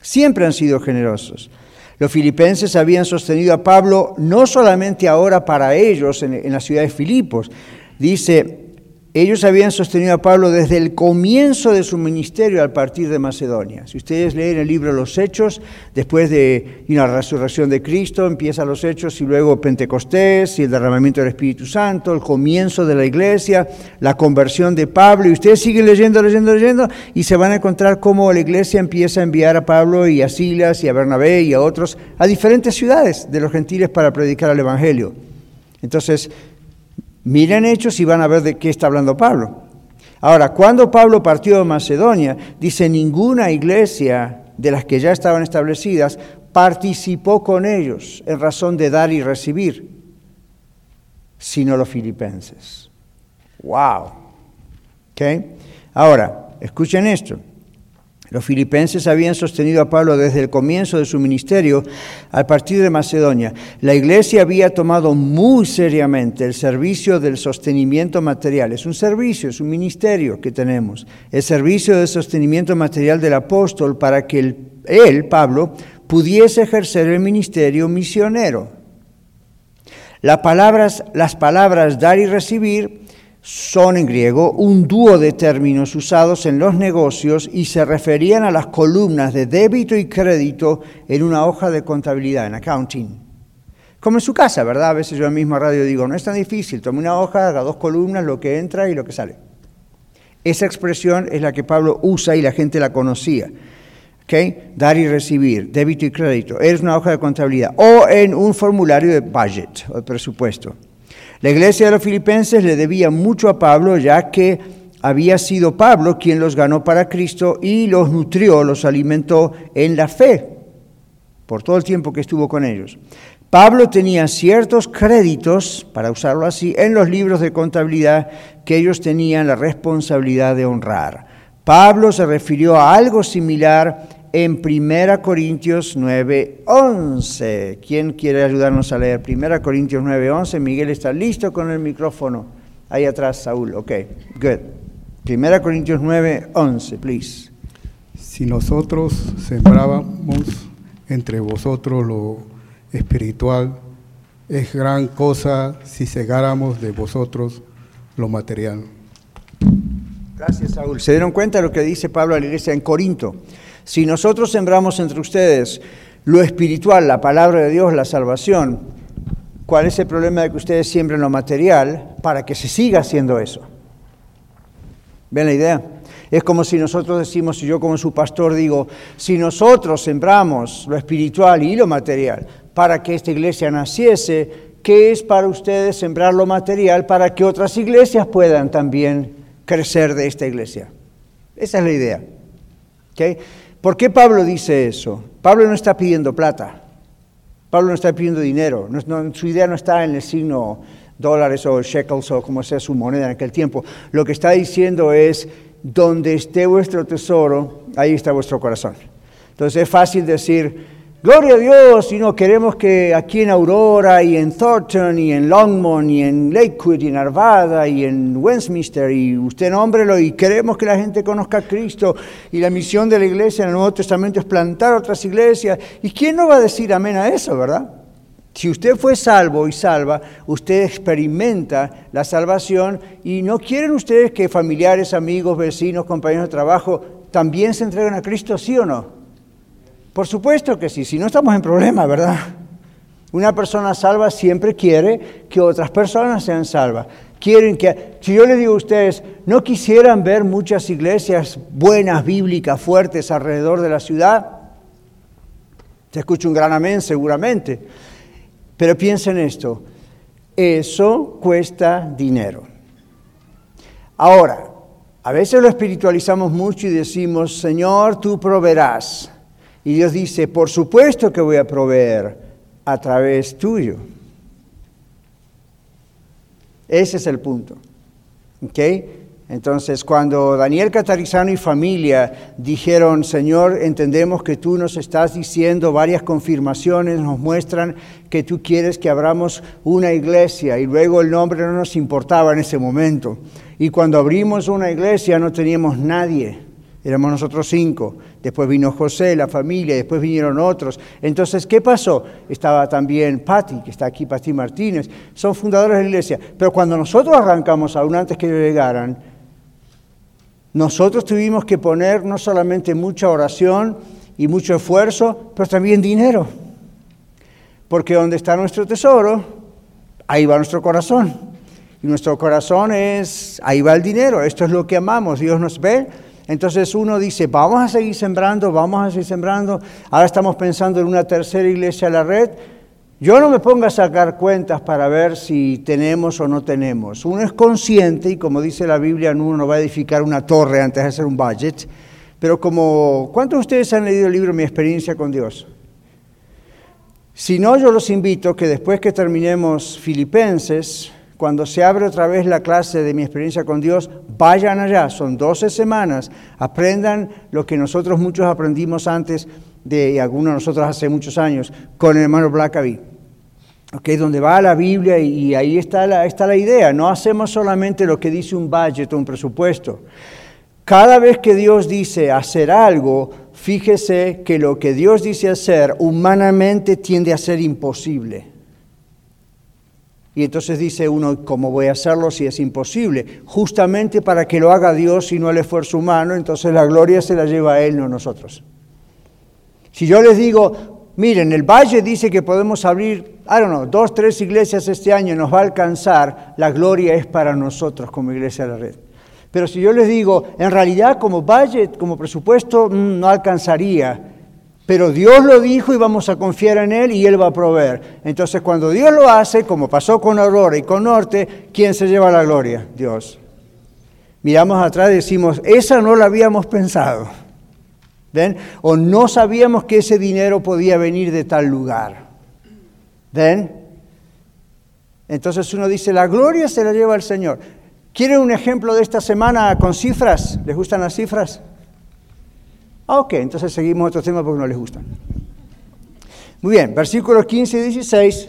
Siempre han sido generosos. Los filipenses habían sostenido a Pablo no solamente ahora para ellos en, en la ciudad de Filipos. Dice, ellos habían sostenido a Pablo desde el comienzo de su ministerio al partir de Macedonia. Si ustedes leen el libro Los Hechos, después de la resurrección de Cristo, empieza los Hechos y luego Pentecostés y el derramamiento del Espíritu Santo, el comienzo de la iglesia, la conversión de Pablo, y ustedes siguen leyendo, leyendo, leyendo, y se van a encontrar cómo la iglesia empieza a enviar a Pablo y a Silas y a Bernabé y a otros a diferentes ciudades de los gentiles para predicar el Evangelio. Entonces, Miren hechos y van a ver de qué está hablando Pablo. Ahora, cuando Pablo partió de Macedonia, dice ninguna iglesia de las que ya estaban establecidas participó con ellos en razón de dar y recibir, sino los filipenses. ¡Wow! ¿Ok? Ahora, escuchen esto. Los filipenses habían sostenido a Pablo desde el comienzo de su ministerio al partir de Macedonia. La iglesia había tomado muy seriamente el servicio del sostenimiento material. Es un servicio, es un ministerio que tenemos. El servicio de sostenimiento material del apóstol para que él, Pablo, pudiese ejercer el ministerio misionero. Las palabras dar y recibir son en griego un dúo de términos usados en los negocios y se referían a las columnas de débito y crédito en una hoja de contabilidad, en accounting. Como en su casa, ¿verdad? A veces yo en misma radio digo, no es tan difícil, tome una hoja, haga dos columnas, lo que entra y lo que sale. Esa expresión es la que Pablo usa y la gente la conocía. ¿Okay? Dar y recibir, débito y crédito. Es una hoja de contabilidad. O en un formulario de budget, o de presupuesto. La iglesia de los filipenses le debía mucho a Pablo, ya que había sido Pablo quien los ganó para Cristo y los nutrió, los alimentó en la fe por todo el tiempo que estuvo con ellos. Pablo tenía ciertos créditos, para usarlo así, en los libros de contabilidad que ellos tenían la responsabilidad de honrar. Pablo se refirió a algo similar en 1 Corintios 9, 11. ¿Quién quiere ayudarnos a leer 1 Corintios 9, 11? Miguel está listo con el micrófono. Ahí atrás, Saúl. Ok, good. 1 Corintios 9, 11, please. Si nosotros sembrábamos entre vosotros lo espiritual, es gran cosa si segáramos de vosotros lo material. Gracias, Saúl. ¿Se dieron cuenta de lo que dice Pablo a la iglesia en Corinto? Si nosotros sembramos entre ustedes lo espiritual, la palabra de Dios, la salvación, ¿cuál es el problema de que ustedes siembren lo material para que se siga haciendo eso? ¿Ven la idea? Es como si nosotros decimos, si yo como su pastor digo, si nosotros sembramos lo espiritual y lo material para que esta iglesia naciese, ¿qué es para ustedes sembrar lo material para que otras iglesias puedan también crecer de esta iglesia? Esa es la idea. ¿Okay? ¿Por qué Pablo dice eso? Pablo no está pidiendo plata, Pablo no está pidiendo dinero, su idea no está en el signo dólares o shekels o como sea su moneda en aquel tiempo. Lo que está diciendo es, donde esté vuestro tesoro, ahí está vuestro corazón. Entonces es fácil decir, Gloria a Dios, y no queremos que aquí en Aurora y en Thornton y en Longmont y en Lakewood y en Arvada y en Westminster y usted nómbrelo y queremos que la gente conozca a Cristo y la misión de la iglesia en el Nuevo Testamento es plantar otras iglesias. ¿Y quién no va a decir amén a eso, verdad? Si usted fue salvo y salva, usted experimenta la salvación y no quieren ustedes que familiares, amigos, vecinos, compañeros de trabajo también se entreguen a Cristo, ¿sí o no? Por supuesto que sí, si no estamos en problema, ¿verdad? Una persona salva siempre quiere que otras personas sean salvas. Quieren que, si yo les digo a ustedes, no quisieran ver muchas iglesias buenas, bíblicas, fuertes alrededor de la ciudad, te escucho un gran amén seguramente, pero piensen esto, eso cuesta dinero. Ahora, A veces lo espiritualizamos mucho y decimos, Señor, tú proveerás. Y Dios dice, por supuesto que voy a proveer a través tuyo. Ese es el punto. Entonces, cuando Daniel Catarizano y familia dijeron, Señor, entendemos que tú nos estás diciendo varias confirmaciones, nos muestran que tú quieres que abramos una iglesia y luego el nombre no nos importaba en ese momento. Y cuando abrimos una iglesia no teníamos nadie, éramos nosotros cinco. Después vino José, la familia, después vinieron otros. Entonces, ¿qué pasó? Estaba también Patti, que está aquí, Patti Martínez, son fundadores de la iglesia. Pero cuando nosotros arrancamos, aún antes que llegaran, nosotros tuvimos que poner no solamente mucha oración y mucho esfuerzo, pero también dinero. Porque donde está nuestro tesoro, ahí va nuestro corazón. Y nuestro corazón es, ahí va el dinero, esto es lo que amamos, Dios nos ve. Entonces uno dice, vamos a seguir sembrando, vamos a seguir sembrando. Ahora estamos pensando en una tercera iglesia a la red. Yo no me pongo a sacar cuentas para ver si tenemos o no tenemos. Uno es consciente y como dice la Biblia, uno no va a edificar una torre antes de hacer un budget. Pero como, ¿cuántos de ustedes han leído el libro Mi experiencia con Dios? Si no, yo los invito que después que terminemos Filipenses, cuando se abre otra vez la clase de mi experiencia con Dios, vayan allá, son 12 semanas, aprendan lo que nosotros muchos aprendimos antes de algunos de nosotros hace muchos años con el hermano Blackaby okay, donde va la Biblia y, ahí está la, está la idea. No hacemos solamente lo que dice un budget o un presupuesto. Cada vez que Dios dice hacer algo, fíjese que lo que Dios dice hacer humanamente tiende a ser imposible. Y entonces dice uno, ¿cómo voy a hacerlo si es imposible? Justamente para que lo haga Dios y no el esfuerzo humano, entonces la gloria se la lleva a Él, no a nosotros. Si yo les digo, Miren, el Valle dice que podemos abrir, I don't know, dos, tres iglesias este año, nos va a alcanzar, la gloria es para nosotros como iglesia de la red. Pero si yo les digo, en realidad como Valle, como presupuesto, mm, no alcanzaría, pero Dios lo dijo y vamos a confiar en Él y Él va a proveer. Entonces cuando Dios lo hace, como pasó con Aurora y con Norte, ¿quién se lleva la gloria? Dios. Miramos atrás y decimos, esa no la habíamos pensado. ¿Ven? O no sabíamos que ese dinero podía venir de tal lugar. ¿Ven? Entonces uno dice, la gloria se la lleva el Señor. ¿Quieren un ejemplo de esta semana con cifras? ¿Les gustan las cifras? Ah, ok, entonces seguimos otro tema porque no les gustan. Muy bien, versículos 15 y 16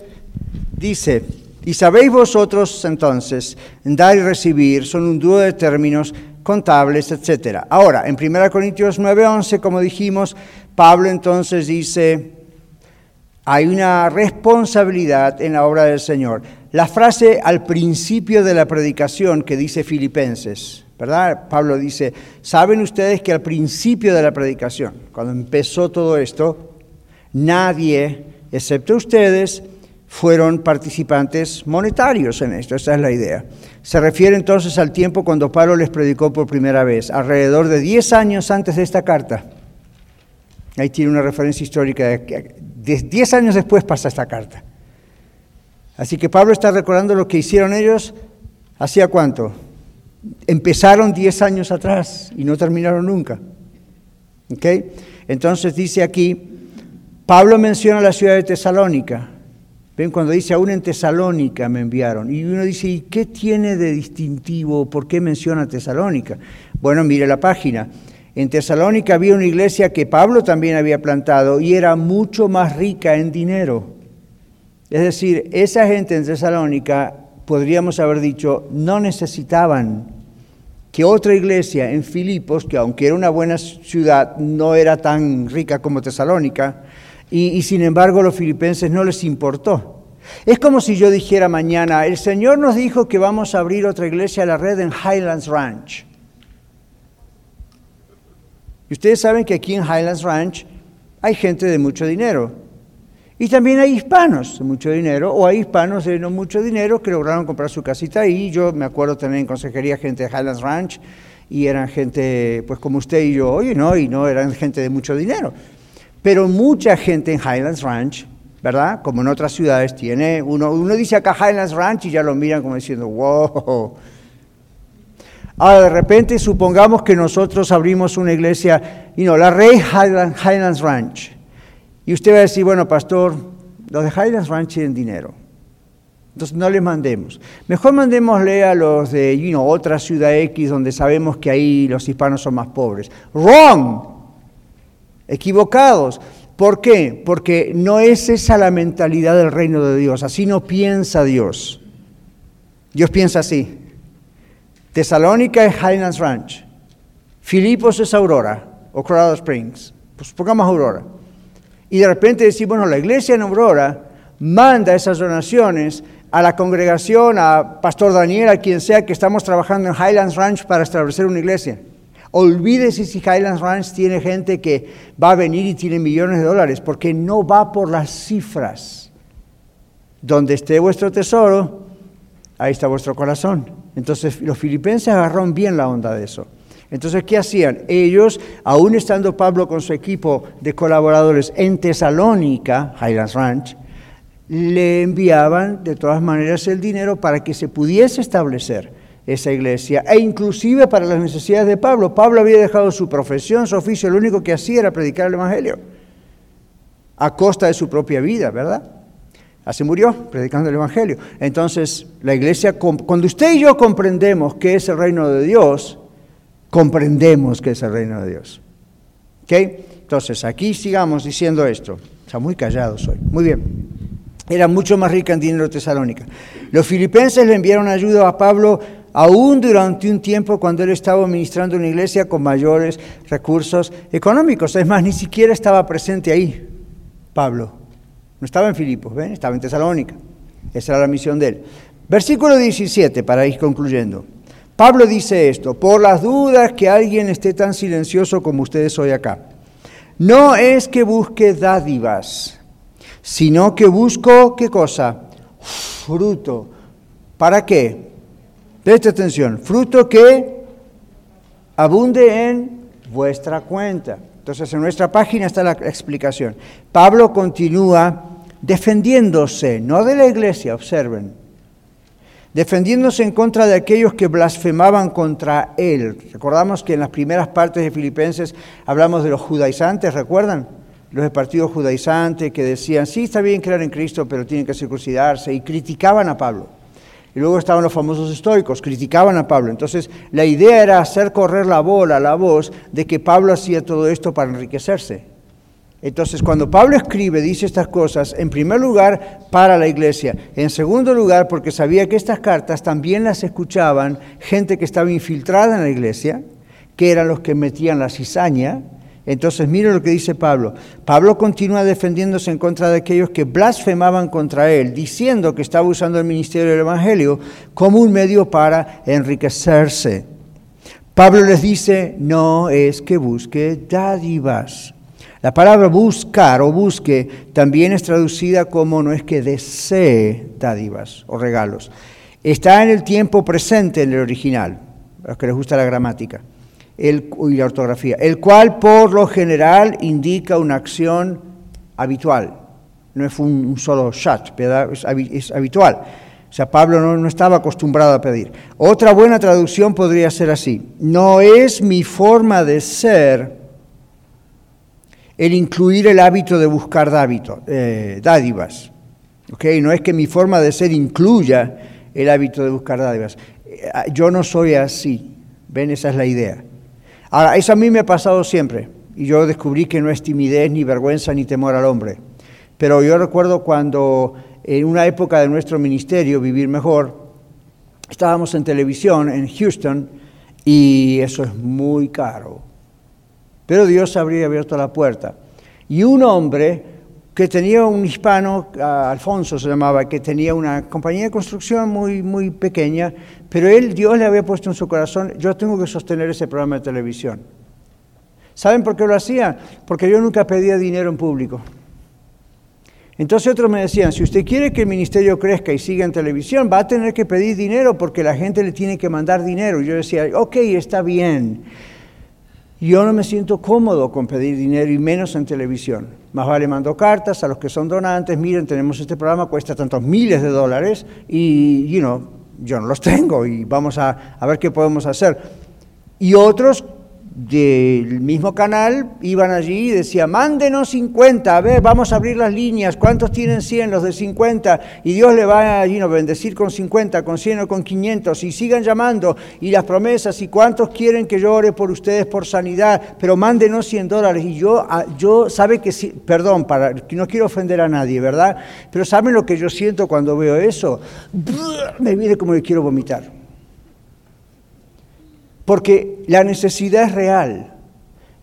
dice, y sabéis vosotros entonces, dar y recibir son un dúo de términos contables, etc. Ahora, en 1 Corintios 9:11, como dijimos, Pablo entonces dice, hay una responsabilidad en la obra del Señor. La frase al principio de la predicación que dice Filipenses, ¿verdad? Pablo dice, ¿saben ustedes que al principio de la predicación, cuando empezó todo esto, nadie, excepto ustedes, fueron participantes monetarios en esto, esa es la idea. Se refiere entonces al tiempo cuando Pablo les predicó por primera vez, alrededor de 10 años antes de esta carta. Ahí tiene una referencia histórica, de 10 años después pasa esta carta. Así que Pablo está recordando lo que hicieron ellos, ¿hacía cuánto? Empezaron 10 años atrás y no terminaron nunca. Entonces dice aquí, Pablo menciona la ciudad de Tesalónica, Ven cuando dice, aún en Tesalónica me enviaron. Y uno dice, ¿y qué tiene de distintivo? ¿Por qué menciona Tesalónica? Bueno, mire la página. En Tesalónica había una iglesia que Pablo también había plantado y era mucho más rica en dinero. Es decir, esa gente en Tesalónica, podríamos haber dicho, no necesitaban que otra iglesia en Filipos, que aunque era una buena ciudad, no era tan rica como Tesalónica, y, sin embargo los filipenses no les importó. Es como si yo dijera mañana, el Señor nos dijo que vamos a abrir otra iglesia a la red en Highlands Ranch. Y ustedes saben que aquí en Highlands Ranch hay gente de mucho dinero. Y también hay hispanos de mucho dinero, o hay hispanos de no mucho dinero que lograron comprar su casita ahí. Yo me acuerdo también en consejería gente de Highlands Ranch, y eran gente, pues como usted y yo, oye, no, y no, eran gente de mucho dinero. Pero mucha gente en Highlands Ranch, ¿verdad? Como en otras ciudades, tiene, uno, uno dice acá Highlands Ranch y ya lo miran como diciendo, wow. Ahora, de repente, supongamos que nosotros abrimos una iglesia, you know, la Rey Highlands Ranch. Y usted va a decir, bueno, pastor, los de Highlands Ranch tienen dinero. Entonces no les mandemos. Mejor mandémosle a los de otra ciudad X donde sabemos que ahí los hispanos son más pobres. Wrong. Equivocados. ¿Por qué? Porque no es esa la mentalidad del reino de Dios. Así no piensa Dios. Dios piensa así. Tesalónica es Highlands Ranch. Filipos es Aurora o Colorado Springs. Pues pongamos Aurora. Y de repente decimos, bueno, la iglesia en Aurora manda esas donaciones a la congregación, a Pastor Daniel, a quien sea que estamos trabajando en Highlands Ranch para establecer una iglesia. Olvídese si Highlands Ranch tiene gente que va a venir y tiene millones de dólares, porque no va por las cifras. Donde esté vuestro tesoro, ahí está vuestro corazón. Entonces los filipenses agarraron bien la onda de eso. Entonces, ¿qué hacían? Ellos, aún estando Pablo con su equipo de colaboradores en Tesalónica, Highlands Ranch, le enviaban de todas maneras el dinero para que se pudiese establecer esa iglesia, e inclusive para las necesidades de Pablo. Pablo había dejado su profesión, su oficio, lo único que hacía era predicar el Evangelio, a costa de su propia vida, ¿verdad? Así murió, predicando el Evangelio. Entonces, la iglesia, cuando usted y yo comprendemos que es el reino de Dios, comprendemos que es el reino de Dios. ¿Ok? Entonces, aquí sigamos diciendo esto. Está muy callados hoy. Muy bien. Era mucho más rica en dinero tesalónica. Los filipenses le enviaron ayuda a Pablo aún durante un tiempo cuando él estaba ministrando una iglesia con mayores recursos económicos. Es más, ni siquiera estaba presente ahí, Pablo. No estaba en Filipos, ¿ven? Estaba en Tesalónica. Esa era la misión de él. Versículo 17, para ir concluyendo. Pablo dice esto, por las dudas que alguien esté tan silencioso como ustedes hoy acá. No es que busque dádivas, sino que busco, ¿qué cosa? Fruto. ¿Para qué? Preste atención, fruto que abunde en vuestra cuenta. Entonces en nuestra página está la explicación. Pablo continúa defendiéndose, no de la iglesia, observen, defendiéndose en contra de aquellos que blasfemaban contra él. Recordamos que en las primeras partes de Filipenses hablamos de los judaizantes, ¿recuerdan? Los de partido judaizante que decían, sí, está bien creer en Cristo, pero tienen que circuncidarse, y criticaban a Pablo. Y luego estaban los famosos estoicos, criticaban a Pablo. Entonces, la idea era hacer correr la bola, la voz, de que Pablo hacía todo esto para enriquecerse. Entonces, cuando Pablo escribe, dice estas cosas, en primer lugar, para la iglesia. En segundo lugar, porque sabía que estas cartas también las escuchaban gente que estaba infiltrada en la iglesia, que eran los que metían la cizaña. Entonces, mire lo que dice Pablo. Pablo continúa defendiéndose en contra de aquellos que blasfemaban contra él, diciendo que estaba usando el ministerio del Evangelio como un medio para enriquecerse. Pablo les dice, no es que busque dádivas la palabra buscar o busque también es traducida como no es que desee dádivas o regalos. Está en el tiempo presente en el original, a los que les gusta la gramática y la ortografía, el cual por lo general indica una acción habitual. No es un, solo shot, es, habitual. O sea, Pablo no, no, estaba acostumbrado a pedir. Otra buena traducción podría ser así. No es mi forma de ser el incluir el hábito de buscar eh, dádivas. No es que mi forma de ser incluya el hábito de buscar dádivas. Eh, yo no soy así. ¿Ven? Esa es la idea. Ahora, eso a mí me ha pasado siempre. Y yo descubrí que no es timidez, ni vergüenza, ni temor al hombre. Pero yo recuerdo cuando en una época de nuestro ministerio, Vivir Mejor, estábamos en televisión en Houston y eso es muy caro pero Dios habría abierto la puerta. Y un hombre que tenía un hispano, Alfonso se llamaba, que tenía una compañía de construcción muy, muy pequeña, pero él, Dios le había puesto en su corazón, yo tengo que sostener ese programa de televisión. ¿Saben por qué lo hacía? Porque yo nunca pedía dinero en público. Entonces otros me decían, si usted quiere que el ministerio crezca y siga en televisión, va a tener que pedir dinero porque la gente le tiene que mandar dinero. Y yo decía, ok, está bien. Yo no me siento cómodo con pedir dinero y menos en televisión. Más vale mando cartas a los que son donantes, miren, tenemos este programa, cuesta tantos miles de dólares y, you know, yo no los (laughs) tengo y vamos a, a ver qué podemos hacer. Y otros del mismo canal iban allí y decían, mándenos 50, a ver, vamos a abrir las líneas, ¿cuántos tienen 100? Los de 50, y Dios le va allí a bendecir con 50, con 100 o con 500, y sigan llamando, y las promesas, y cuántos quieren que yo ore por ustedes por sanidad, pero mándenos 100 dólares, y yo, ah, yo sabe que sí, perdón, para, no quiero ofender a nadie, ¿verdad? Pero ¿saben lo que yo siento cuando veo eso? Me viene como que quiero vomitar. Porque la necesidad es real,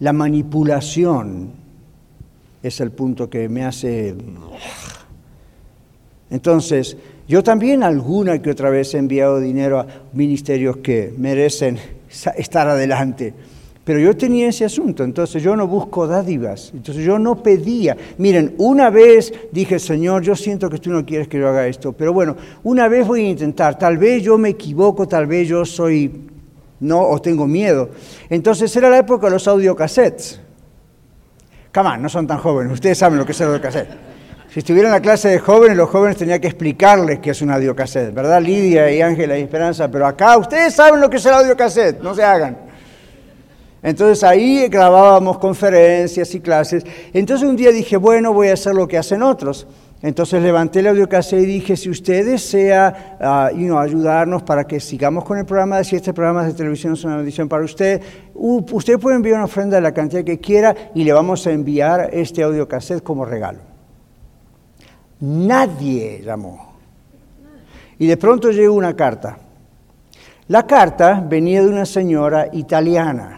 la manipulación es el punto que me hace... Entonces, yo también alguna que otra vez he enviado dinero a ministerios que merecen estar adelante, pero yo tenía ese asunto, entonces yo no busco dádivas, entonces yo no pedía. Miren, una vez dije, Señor, yo siento que tú no quieres que yo haga esto, pero bueno, una vez voy a intentar, tal vez yo me equivoco, tal vez yo soy no o tengo miedo. Entonces era la época de los audiocassettes. Come no son tan jóvenes, ustedes saben lo que es el audiocassette. Si estuviera en la clase de jóvenes, los jóvenes tenían que explicarles qué es un audiocassette, ¿verdad? Lidia y Ángela y Esperanza, pero acá ustedes saben lo que es el audiocassette, no se hagan. Entonces ahí grabábamos conferencias y clases. Entonces un día dije, bueno, voy a hacer lo que hacen otros. Entonces levanté la audiocasete y dije, si usted desea uh, ayudarnos para que sigamos con el programa, si este programa de televisión es una bendición para usted, usted puede enviar una ofrenda de la cantidad que quiera y le vamos a enviar este audiocassette como regalo. Nadie llamó. Y de pronto llegó una carta. La carta venía de una señora italiana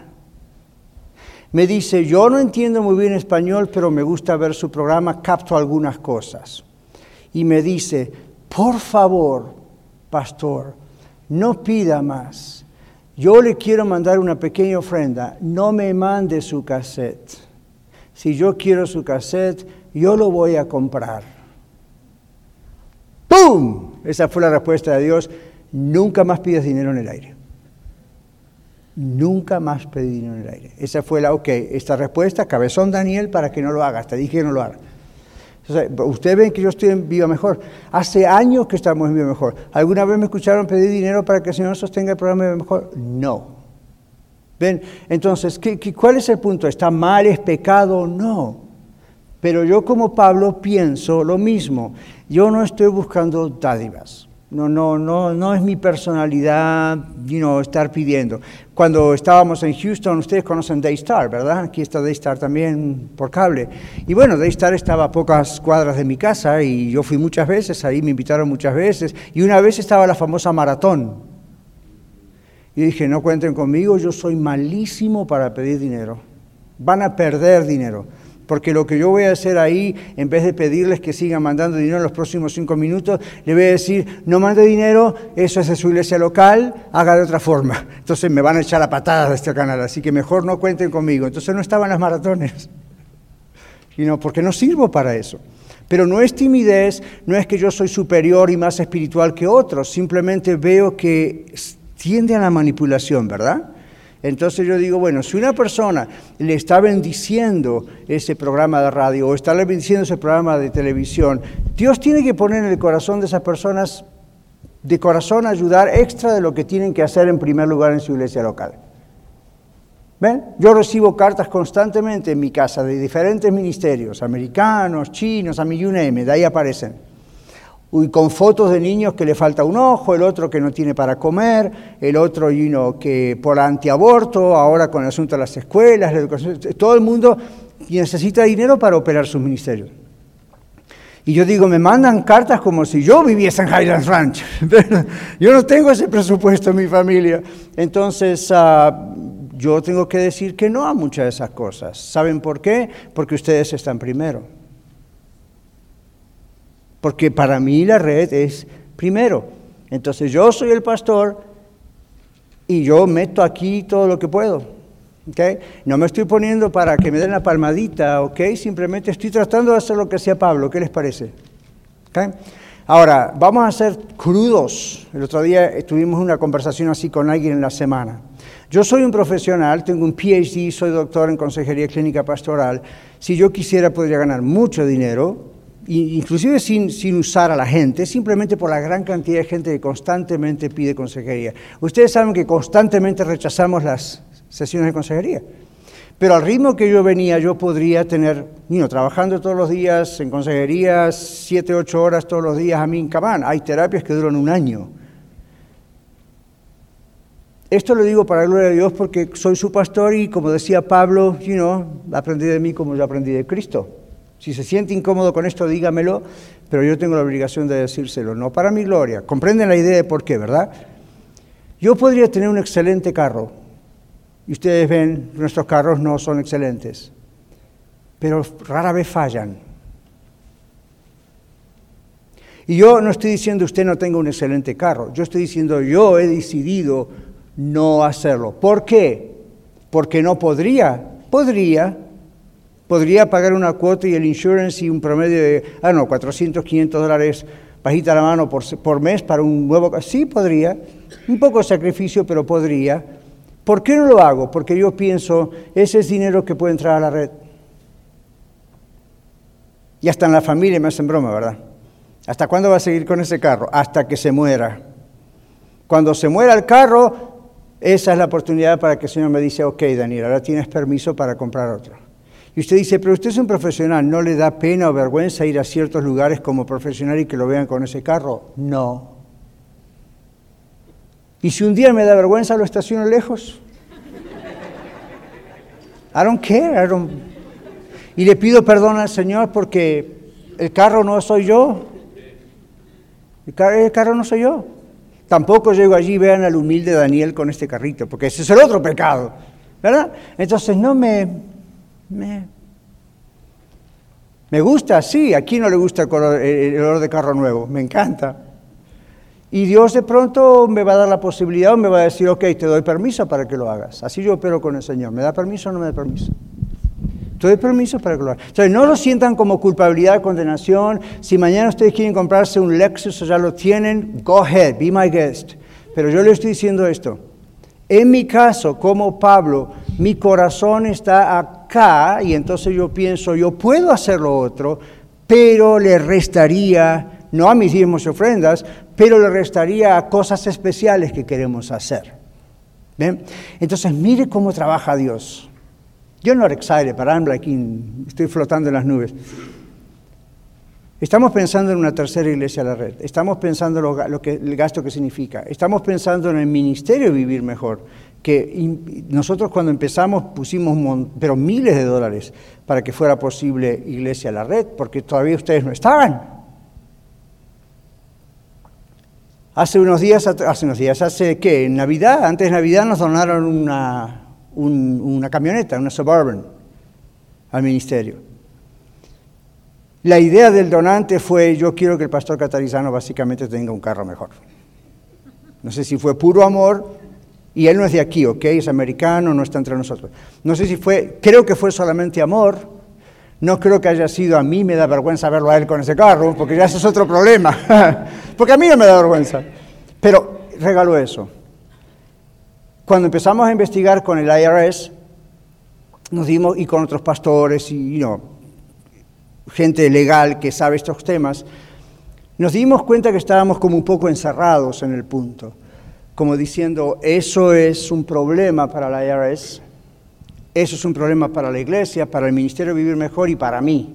me dice, yo no entiendo muy bien español, pero me gusta ver su programa, capto algunas cosas. Y me dice, por favor, pastor, no pida más. Yo le quiero mandar una pequeña ofrenda, no me mande su cassette. Si yo quiero su cassette, yo lo voy a comprar. ¡Pum! Esa fue la respuesta de Dios. Nunca más pidas dinero en el aire. Nunca más pedí dinero en el aire. Esa fue la, ok, esta respuesta, cabezón Daniel, para que no lo hagas. Te dije que no lo haga. Ustedes ven que yo estoy en Viva Mejor. Hace años que estamos en Viva Mejor. ¿Alguna vez me escucharon pedir dinero para que el Señor sostenga el programa Viva Mejor? No. ¿Ven? Entonces, ¿qué, cuál es el punto? ¿Está mal? ¿Es pecado? No. Pero yo como Pablo pienso lo mismo. Yo no estoy buscando dádivas. No, no, no, no es mi personalidad you estar pidiendo. Cuando estábamos en Houston, ustedes conocen Daystar, ¿verdad? Aquí está Daystar también por cable. Y bueno, Daystar estaba a pocas cuadras de mi casa y yo fui muchas veces, ahí me invitaron muchas veces. Y una vez estaba la famosa maratón. Y dije, no cuenten conmigo, yo soy malísimo para pedir dinero. Van a perder dinero porque lo que yo voy a hacer ahí, en vez de pedirles que sigan mandando dinero en los próximos cinco minutos, le voy a decir, no mande dinero, eso es de su iglesia local, haga de otra forma. Entonces me van a echar a patadas de este canal, así que mejor no cuenten conmigo. Entonces no estaban las maratones, (laughs) sino porque no sirvo para eso. Pero no es timidez, no es que yo soy superior y más espiritual que otros, simplemente veo que tiende a la manipulación, ¿verdad? Entonces yo digo, bueno, si una persona le está bendiciendo ese programa de radio o está bendiciendo ese programa de televisión, Dios tiene que poner en el corazón de esas personas, de corazón, ayudar extra de lo que tienen que hacer en primer lugar en su iglesia local. ¿Ven? Yo recibo cartas constantemente en mi casa de diferentes ministerios, americanos, chinos, a mi de ahí aparecen y con fotos de niños que le falta un ojo, el otro que no tiene para comer, el otro que por antiaborto, ahora con el asunto de las escuelas, la educación, todo el mundo necesita dinero para operar sus ministerios. Y yo digo, me mandan cartas como si yo viviese en Highlands Ranch. (laughs) yo no tengo ese presupuesto en mi familia. Entonces, ah, yo tengo que decir que no a muchas de esas cosas. ¿Saben por qué? Porque ustedes están primero. Porque para mí la red es primero. Entonces yo soy el pastor y yo meto aquí todo lo que puedo. ¿okay? No me estoy poniendo para que me den la palmadita, ¿ok? Simplemente estoy tratando de hacer lo que hacía Pablo. ¿Qué les parece? Ahora, vamos a ser crudos. El otro día tuvimos una conversación así con alguien en la semana. Yo soy un profesional, tengo un PhD, soy doctor en consejería clínica pastoral. Si yo quisiera, podría ganar mucho dinero, inclusive sin, usar a la gente, simplemente por la gran cantidad de gente que constantemente pide consejería. Ustedes saben que constantemente rechazamos las sesiones de consejería. Pero al ritmo que yo venía, yo podría tener, you trabajando todos los días en consejería, siete, ocho horas todos los días a mí en Cabán. Hay terapias que duran un año. Esto lo digo para la gloria de Dios porque soy su pastor y como decía Pablo, you aprendí de mí como yo aprendí de Cristo. Si se siente incómodo con esto, dígamelo, pero yo tengo la obligación de decírselo, no para mi gloria. Comprenden la idea de por qué, ¿verdad? Yo podría tener un excelente carro, y ustedes ven, nuestros carros no son excelentes, pero rara vez fallan. Y yo no estoy diciendo usted no tenga un excelente carro, yo estoy diciendo yo he decidido no hacerlo. ¿Por qué? Porque no podría. Podría. Podría pagar una cuota y el insurance y un promedio de, ah, no, 400, 500 dólares bajita la mano por, mes para un nuevo... Sí, podría. Un poco de sacrificio, pero podría. ¿Por qué no lo hago? Porque yo pienso, ese es dinero que puede entrar a la red. Y hasta en la familia me hacen broma, ¿verdad? ¿Hasta cuándo va a seguir con ese carro? Hasta que se muera. Cuando se muera el carro, esa es la oportunidad para que el Señor me dice, ok, Daniel, ahora tienes permiso para comprar otro. Y usted dice, pero usted es un profesional, ¿no le da pena o vergüenza ir a ciertos lugares como profesional y que lo vean con ese carro? No. ¿Y si un día me da vergüenza, lo estaciono lejos? I don't care. Y le pido perdón al Señor porque el carro no soy yo. el carro no soy yo. Tampoco llego allí y vean al humilde Daniel con este carrito, porque ese es el otro pecado, ¿verdad? Entonces no me, me, me gusta, sí, aquí no le gusta el, olor de carro nuevo, me encanta. Y Dios de pronto me va a dar la posibilidad o me va a decir, ok, te doy permiso para que lo hagas. Así yo opero con el Señor. ¿Me da permiso o no me da permiso? Te doy permiso para que lo hagas. No lo sientan como culpabilidad, condenación. Si mañana ustedes quieren comprarse un Lexus o ya lo tienen, go ahead, be my guest. Pero yo le estoy diciendo esto. En mi caso, como Pablo, mi corazón está y entonces yo pienso, yo puedo hacer lo otro, pero le restaría, no a mis diezmos ofrendas, pero le restaría a cosas especiales que queremos hacer. ¿Ven? Entonces, mire cómo trabaja Dios. Yo no excited, but I'm like estoy flotando en las nubes. Estamos pensando en una tercera iglesia a la red. Estamos pensando lo, lo que, el gasto que significa. Estamos pensando en el ministerio Vivir Mejor, que nosotros cuando empezamos pusimos pero miles de dólares para que fuera posible iglesia a la red, porque todavía ustedes no estaban. Hace unos días, hace unos días, hace qué, en Navidad, antes de Navidad nos donaron una, una camioneta, una Suburban, al ministerio. La idea del donante fue, yo quiero que el pastor catarizano básicamente tenga un carro mejor. No sé si fue puro amor, y él no es de aquí, ¿ok? Es americano, no está entre nosotros. No sé si fue, creo que fue solamente amor, no creo que haya sido a mí, me da vergüenza verlo a él con ese carro, porque ya ese es otro problema, (laughs) porque a mí no me da vergüenza. Pero regaló eso. Cuando empezamos a investigar con el IRS, nos dimos, y con otros pastores y gente legal que sabe estos temas, nos dimos cuenta que estábamos como un poco encerrados en el punto, como diciendo, eso es un problema para la IRS, eso es un problema para la iglesia, para el Ministerio Vivir Mejor y para mí.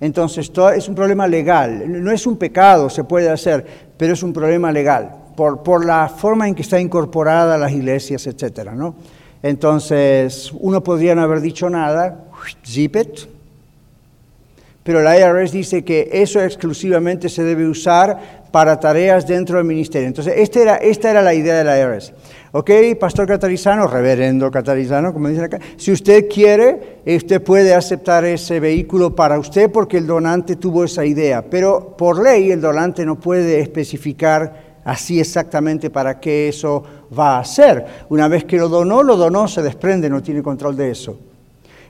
Entonces, es un problema legal, no es un pecado, se puede hacer, pero es un problema legal por, la forma en que está incorporada a las iglesias, etc. ¿no? Entonces, uno podría no haber dicho nada, zip it, pero la IRS dice que eso exclusivamente se debe usar para tareas dentro del ministerio. Entonces, esta era, esta era la idea de la IRS. Ok, pastor catarizano, reverendo catarizano, como dicen acá, si usted quiere, usted puede aceptar ese vehículo para usted porque el donante tuvo esa idea, pero por ley el donante no puede especificar así exactamente para qué eso va a ser. Una vez que lo donó, lo donó, se desprende, no tiene control de eso.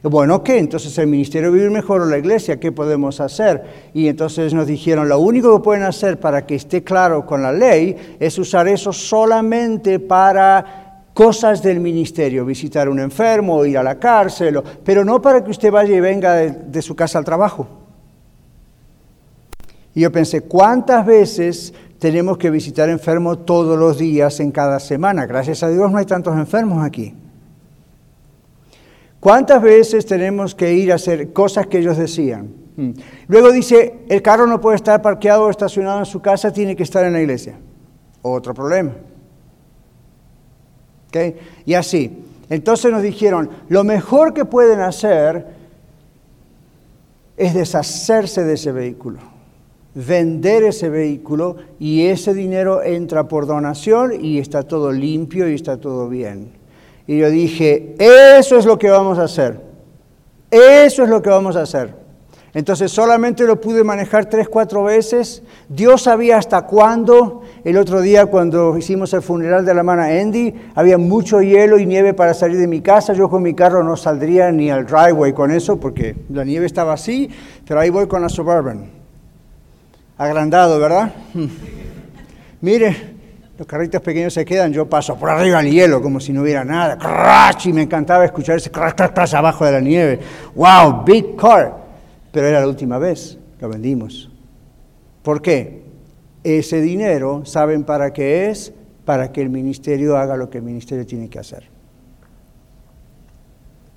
Bueno, ¿qué? Entonces el Ministerio Vivir Mejor o la Iglesia, ¿qué podemos hacer? Y entonces nos dijeron, lo único que pueden hacer para que esté claro con la ley es usar eso solamente para cosas del ministerio, visitar un enfermo, ir a la cárcel, pero no para que usted vaya y venga de su casa al trabajo. Y yo pensé, ¿cuántas veces tenemos que visitar enfermos todos los días en cada semana? Gracias a Dios no hay tantos enfermos aquí. ¿Cuántas veces tenemos que ir a hacer cosas que ellos decían? Mm. Luego dice, el carro no puede estar parqueado o estacionado en su casa, tiene que estar en la iglesia. Otro problema. Y así. Entonces nos dijeron, lo mejor que pueden hacer es deshacerse de ese vehículo, vender ese vehículo y ese dinero entra por donación y está todo limpio y está todo bien. Y yo dije, eso es lo que vamos a hacer. Eso es lo que vamos a hacer. Entonces solamente lo pude manejar tres, cuatro veces. Dios sabía hasta cuándo. El otro día cuando hicimos el funeral de la hermana Andy, había mucho hielo y nieve para salir de mi casa. Yo con mi carro no saldría ni al driveway con eso porque la nieve estaba así, pero ahí voy con la Suburban. Agrandado, ¿verdad? (laughs) Mire, los carritos pequeños se quedan, yo paso por arriba del hielo como si no hubiera nada. ¡Crash! Y me encantaba escuchar ese crash, crash, abajo de la nieve. ¡Wow! Big car. Pero era la última vez, lo vendimos. ¿Por qué? Ese dinero, ¿saben para qué es? Para que el ministerio haga lo que el ministerio tiene que hacer.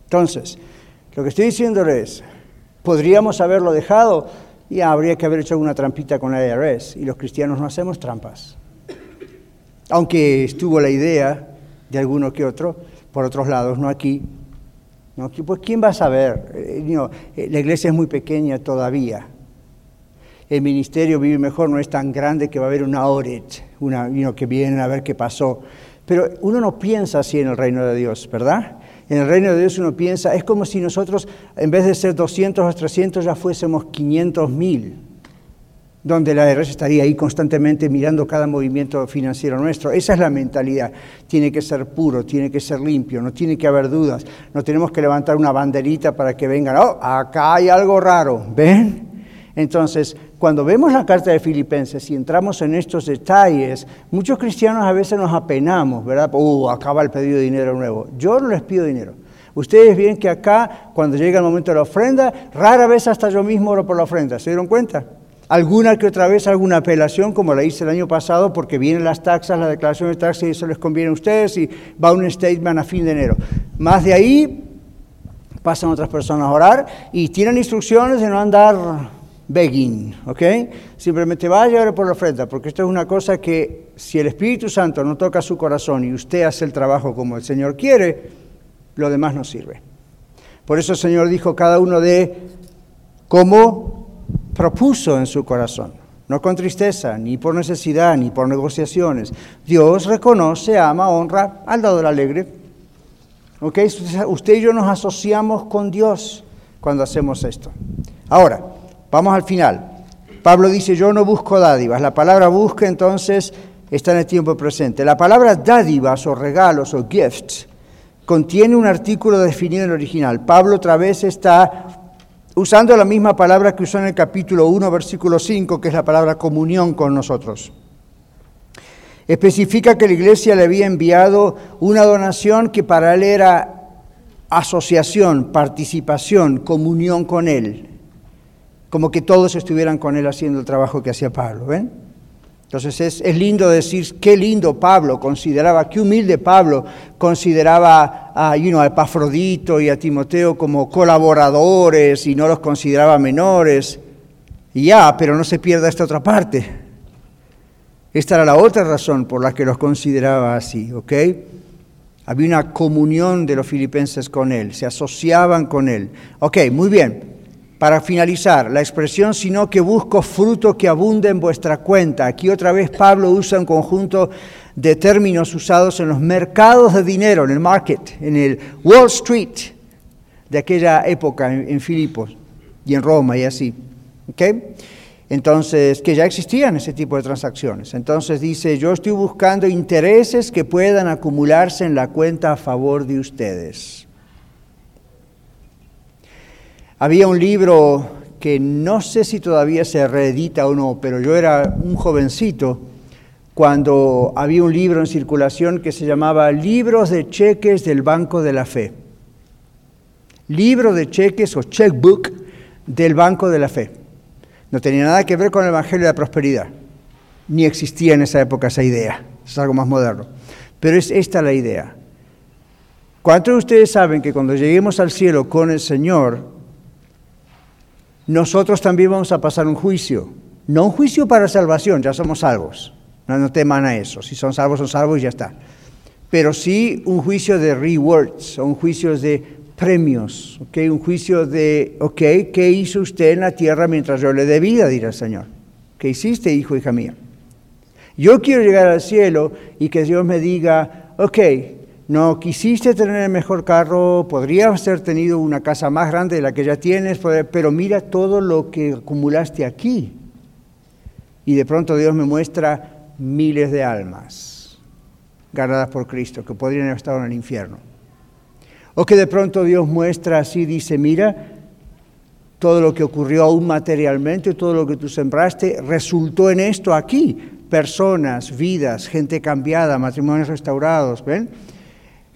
Entonces, lo que estoy diciendo es, podríamos haberlo dejado y habría que haber hecho alguna trampita con la IRS. Y los cristianos no hacemos trampas aunque estuvo la idea de alguno que otro, por otros lados, no aquí. No, pues ¿quién va a saber? Eh, eh, la iglesia es muy pequeña todavía. El ministerio Vivir Mejor no es tan grande que va a haber una una, que vienen a ver qué pasó. Pero uno no piensa así en el reino de Dios, ¿verdad? En el reino de Dios uno piensa, es como si nosotros, en vez de ser 200 o 300, ya fuésemos 500 mil donde la IRS estaría ahí constantemente mirando cada movimiento financiero nuestro. Esa es la mentalidad. Tiene que ser puro, tiene que ser limpio, no tiene que haber dudas. No tenemos que levantar una banderita para que vengan, oh, acá hay algo raro, ¿ven? Entonces, cuando vemos la carta de Filipenses y entramos en estos detalles, muchos cristianos a veces nos apenamos, ¿verdad? Uh, acaba el pedido de dinero nuevo. Yo no les pido dinero. Ustedes ven que acá, cuando llega el momento de la ofrenda, rara vez hasta yo mismo oro por la ofrenda. ¿Se dieron cuenta? Alguna que otra vez alguna apelación, como la hice el año pasado, porque vienen las taxas, la declaración de taxas y eso les conviene a ustedes y va un statement a fin de enero. Más de ahí pasan otras personas a orar y tienen instrucciones de no andar begging, ¿ok? Simplemente vaya a orar por la ofrenda, porque esto es una cosa que si el Espíritu Santo no toca su corazón y usted hace el trabajo como el Señor quiere, lo demás no sirve. Por eso el Señor dijo cada uno de cómo propuso en su corazón, no con tristeza, ni por necesidad, ni por negociaciones. Dios reconoce, ama, honra al dador alegre. Usted y yo nos asociamos con Dios cuando hacemos esto. Ahora, vamos al final. Pablo dice, yo no busco dádivas. La palabra busca entonces está en el tiempo presente. La palabra dádivas o regalos o gifts contiene un artículo definido en el original. Pablo otra vez está usando la misma palabra que usó en el capítulo 1, versículo 5, que es la palabra comunión con nosotros. Especifica que la iglesia le había enviado una donación que para él era asociación, participación, comunión con él, como que todos estuvieran con él haciendo el trabajo que hacía Pablo, ¿ven? Entonces es, lindo decir, qué lindo Pablo consideraba, qué humilde Pablo consideraba a, you a Epafrodito y a Timoteo como colaboradores y no los consideraba menores. Y ya, pero no se pierda esta otra parte. Esta era la otra razón por la que los consideraba así, ¿ok? Había una comunión de los filipenses con él, se asociaban con él. Ok, muy bien. Para finalizar, la expresión sino que busco fruto que abunde en vuestra cuenta. Aquí otra vez Pablo usa un conjunto de términos usados en los mercados de dinero, en el market, en el Wall Street de aquella época en, Filipos y en Roma y así. Entonces, que ya existían ese tipo de transacciones. Entonces dice, yo estoy buscando intereses que puedan acumularse en la cuenta a favor de ustedes. Había un libro que no sé si todavía se reedita o no, pero yo era un jovencito cuando había un libro en circulación que se llamaba Libros de Cheques del Banco de la Fe. Libro de cheques o checkbook del Banco de la Fe. No tenía nada que ver con el Evangelio de la Prosperidad. Ni existía en esa época esa idea. Es algo más moderno. Pero es esta la idea. ¿Cuántos de ustedes saben que cuando lleguemos al cielo con el Señor, nosotros también vamos a pasar un juicio? No un juicio para salvación, ya somos salvos. No, no teman a eso. Si son salvos, son salvos y ya está. Pero sí un juicio de rewards, un juicio de premios, ¿okay? un juicio de, ok, ¿qué hizo usted en la tierra mientras yo le dé vida? dirá el Señor. ¿Qué hiciste, hijo, hija mía? Yo quiero llegar al cielo y que Dios me diga, ok, no quisiste tener el mejor carro, podrías haber tenido una casa más grande de la que ya tienes, pero mira todo lo que acumulaste aquí. Y de pronto Dios me muestra miles de almas ganadas por Cristo que podrían haber estado en el infierno. O que de pronto Dios muestra así, dice, mira, todo lo que ocurrió aún materialmente, todo lo que tú sembraste, resultó en esto aquí. Personas, vidas, gente cambiada, matrimonios restaurados, ¿ven?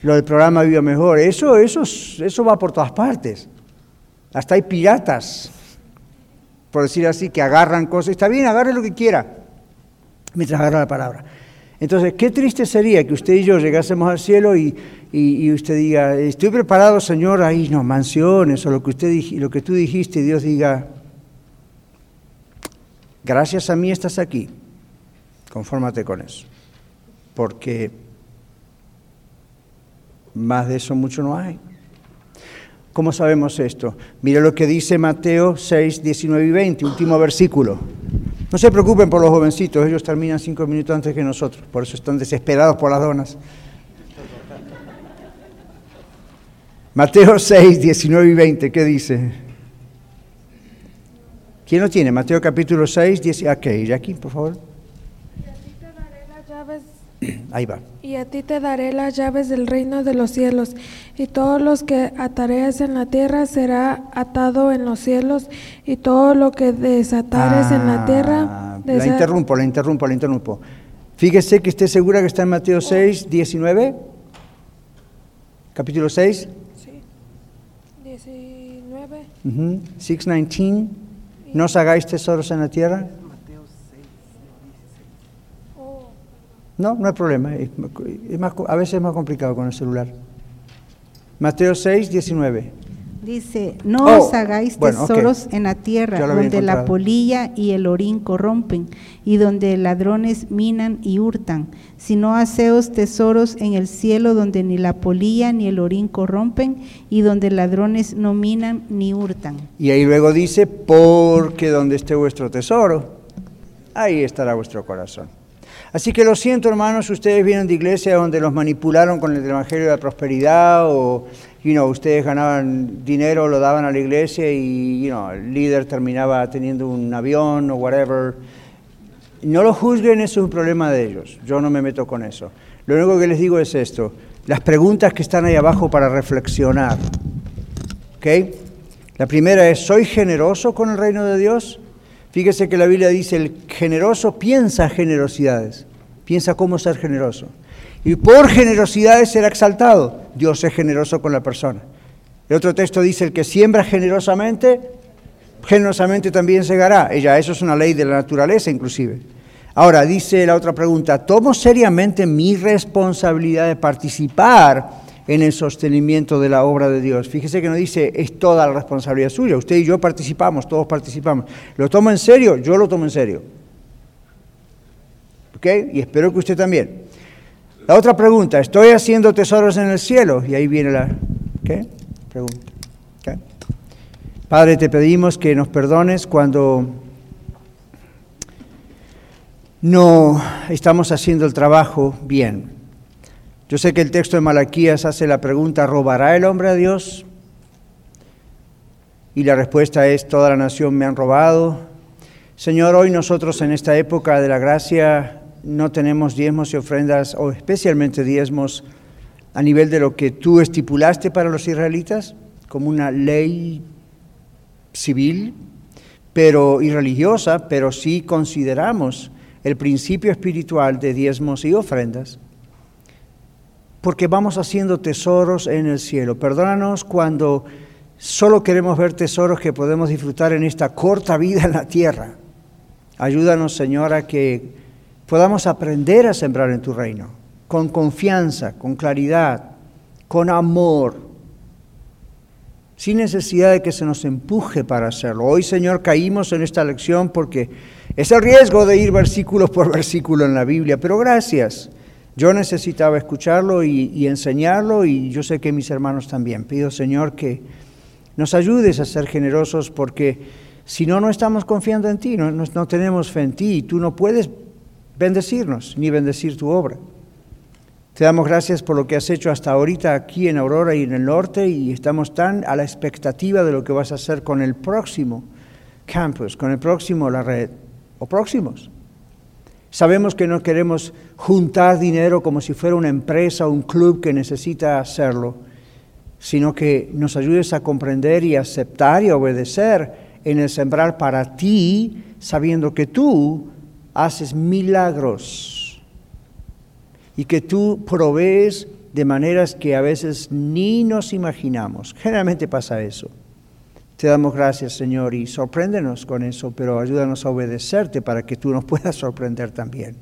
Lo del programa Viva Mejor, eso, eso, eso va por todas partes. Hasta hay piratas, por decir así, que agarran cosas. Está bien, agarre lo que quiera mientras agarra la palabra. Entonces, qué triste sería que usted y yo llegásemos al cielo y, usted diga, estoy preparado, Señor, ahí no, mansiones o lo que, usted, lo que tú dijiste, y Dios diga, gracias a mí estás aquí, confórmate con eso, porque más de eso mucho no hay. ¿Cómo sabemos esto? Mira lo que dice Mateo 6, 19 y 20, último versículo. No se preocupen por los jovencitos, ellos terminan cinco minutos antes que nosotros, por eso están desesperados por las donas. Mateo 6, 19 y 20, ¿qué dice? ¿Quién lo tiene? Mateo capítulo 6, 10, ok, Jackie, por favor. (clears throat) Ahí va. Y a ti te daré las llaves del reino de los cielos, y todos los que atares en la tierra será atado en los cielos, y todo lo que desatares en la tierra... Ah, la interrumpo, la interrumpo, la interrumpo. Fíjese que esté segura que está en Mateo 6, 19. Capítulo 6. Sí. 19. 6, 19. No os hagáis tesoros en la tierra. No, no hay problema. a veces es más complicado con el celular. Mateo 6, 19. Dice, no oh, os hagáis tesoros en la tierra, donde la polilla y el orín corrompen, y donde ladrones minan y hurtan, sino haceos tesoros en el cielo, donde ni la polilla ni el orín corrompen, y donde ladrones no minan ni hurtan. Y ahí luego dice, porque donde esté vuestro tesoro, ahí estará vuestro corazón. Así que lo siento, hermanos, ustedes vienen de iglesia donde los manipularon con el Evangelio de la Prosperidad o you know, ustedes ganaban dinero, lo daban a la iglesia y you know, el líder terminaba teniendo un avión o whatever. No lo juzguen, eso es un problema de ellos. Yo no me meto con eso. Lo único que les digo es esto. Las preguntas que están ahí abajo para reflexionar. ¿Ok? La primera es, ¿soy generoso con el reino de Dios? Fíjese que la Biblia dice, el generoso piensa generosidades, piensa cómo ser generoso. Y por generosidades será exaltado. Dios es generoso con la persona. El otro texto dice, el que siembra generosamente, generosamente también segará. Ella, eso es una ley de la naturaleza inclusive. Ahora, dice la otra pregunta, ¿tomo seriamente mi responsabilidad de participar en el sostenimiento de la obra de Dios. Fíjese que no dice es toda la responsabilidad suya, usted y yo participamos, todos participamos. ¿Lo tomo en serio? Yo lo tomo en serio. ¿Ok? Y espero que usted también. La otra pregunta, ¿estoy haciendo tesoros en el cielo? Y ahí viene la ¿qué? pregunta. Padre, te pedimos que nos perdones cuando no estamos haciendo el trabajo bien. Yo sé que el texto de Malaquías hace la pregunta, ¿robará el hombre a Dios? Y la respuesta es, toda la nación me han robado. Señor, hoy nosotros en esta época de la gracia no tenemos diezmos y ofrendas, o especialmente diezmos, a nivel de lo que tú estipulaste para los israelitas, como una ley civil, pero y religiosa, pero sí consideramos el principio espiritual de diezmos y ofrendas porque vamos haciendo tesoros en el cielo. Perdónanos cuando Solo queremos ver tesoros que podemos disfrutar en esta corta vida en la tierra. Ayúdanos, Señor, a que podamos aprender a sembrar en tu reino, con confianza, con claridad, con amor, sin necesidad de que se nos empuje para hacerlo. Hoy, Señor, caímos en esta lección porque es el riesgo de ir versículo por versículo en la Biblia, pero gracias. Yo necesitaba escucharlo y, enseñarlo y yo sé que mis hermanos también. Pido, Señor, que nos ayudes a ser generosos porque si no, no estamos confiando en ti, no, no, tenemos fe en ti y tú no puedes bendecirnos ni bendecir tu obra. Te damos gracias por lo que has hecho hasta ahorita aquí en Aurora y en el norte y estamos tan a la expectativa de lo que vas a hacer con el próximo campus, con el próximo la red o próximos. Sabemos que no queremos juntar dinero como si fuera una empresa o un club que necesita hacerlo sino que nos ayudes a comprender y aceptar y obedecer en el sembrar para ti, sabiendo que tú haces milagros y que tú provees de maneras que a veces ni nos imaginamos. Generalmente pasa eso. Te damos gracias, Señor, y sorpréndenos con eso, pero ayúdanos a obedecerte para que tú nos puedas sorprender también,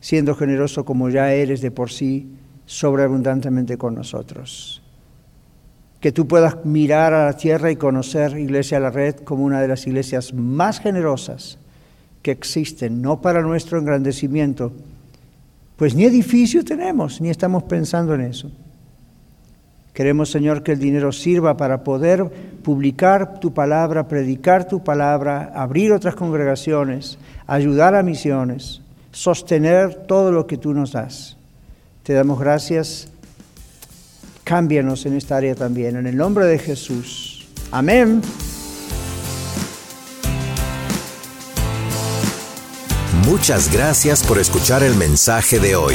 siendo generoso como ya eres de por sí, sobreabundantemente con nosotros que tú puedas mirar a la tierra y conocer Iglesia La Red como una de las iglesias más generosas que existen, no para nuestro engrandecimiento, pues ni edificio tenemos, ni estamos pensando en eso. Queremos, Señor, que el dinero sirva para poder publicar tu palabra, predicar tu palabra, abrir otras congregaciones, ayudar a misiones, sostener todo lo que tú nos das. Te damos gracias Cámbianos en esta área también, en el nombre de Jesús. Amén. Muchas gracias por escuchar el mensaje de hoy.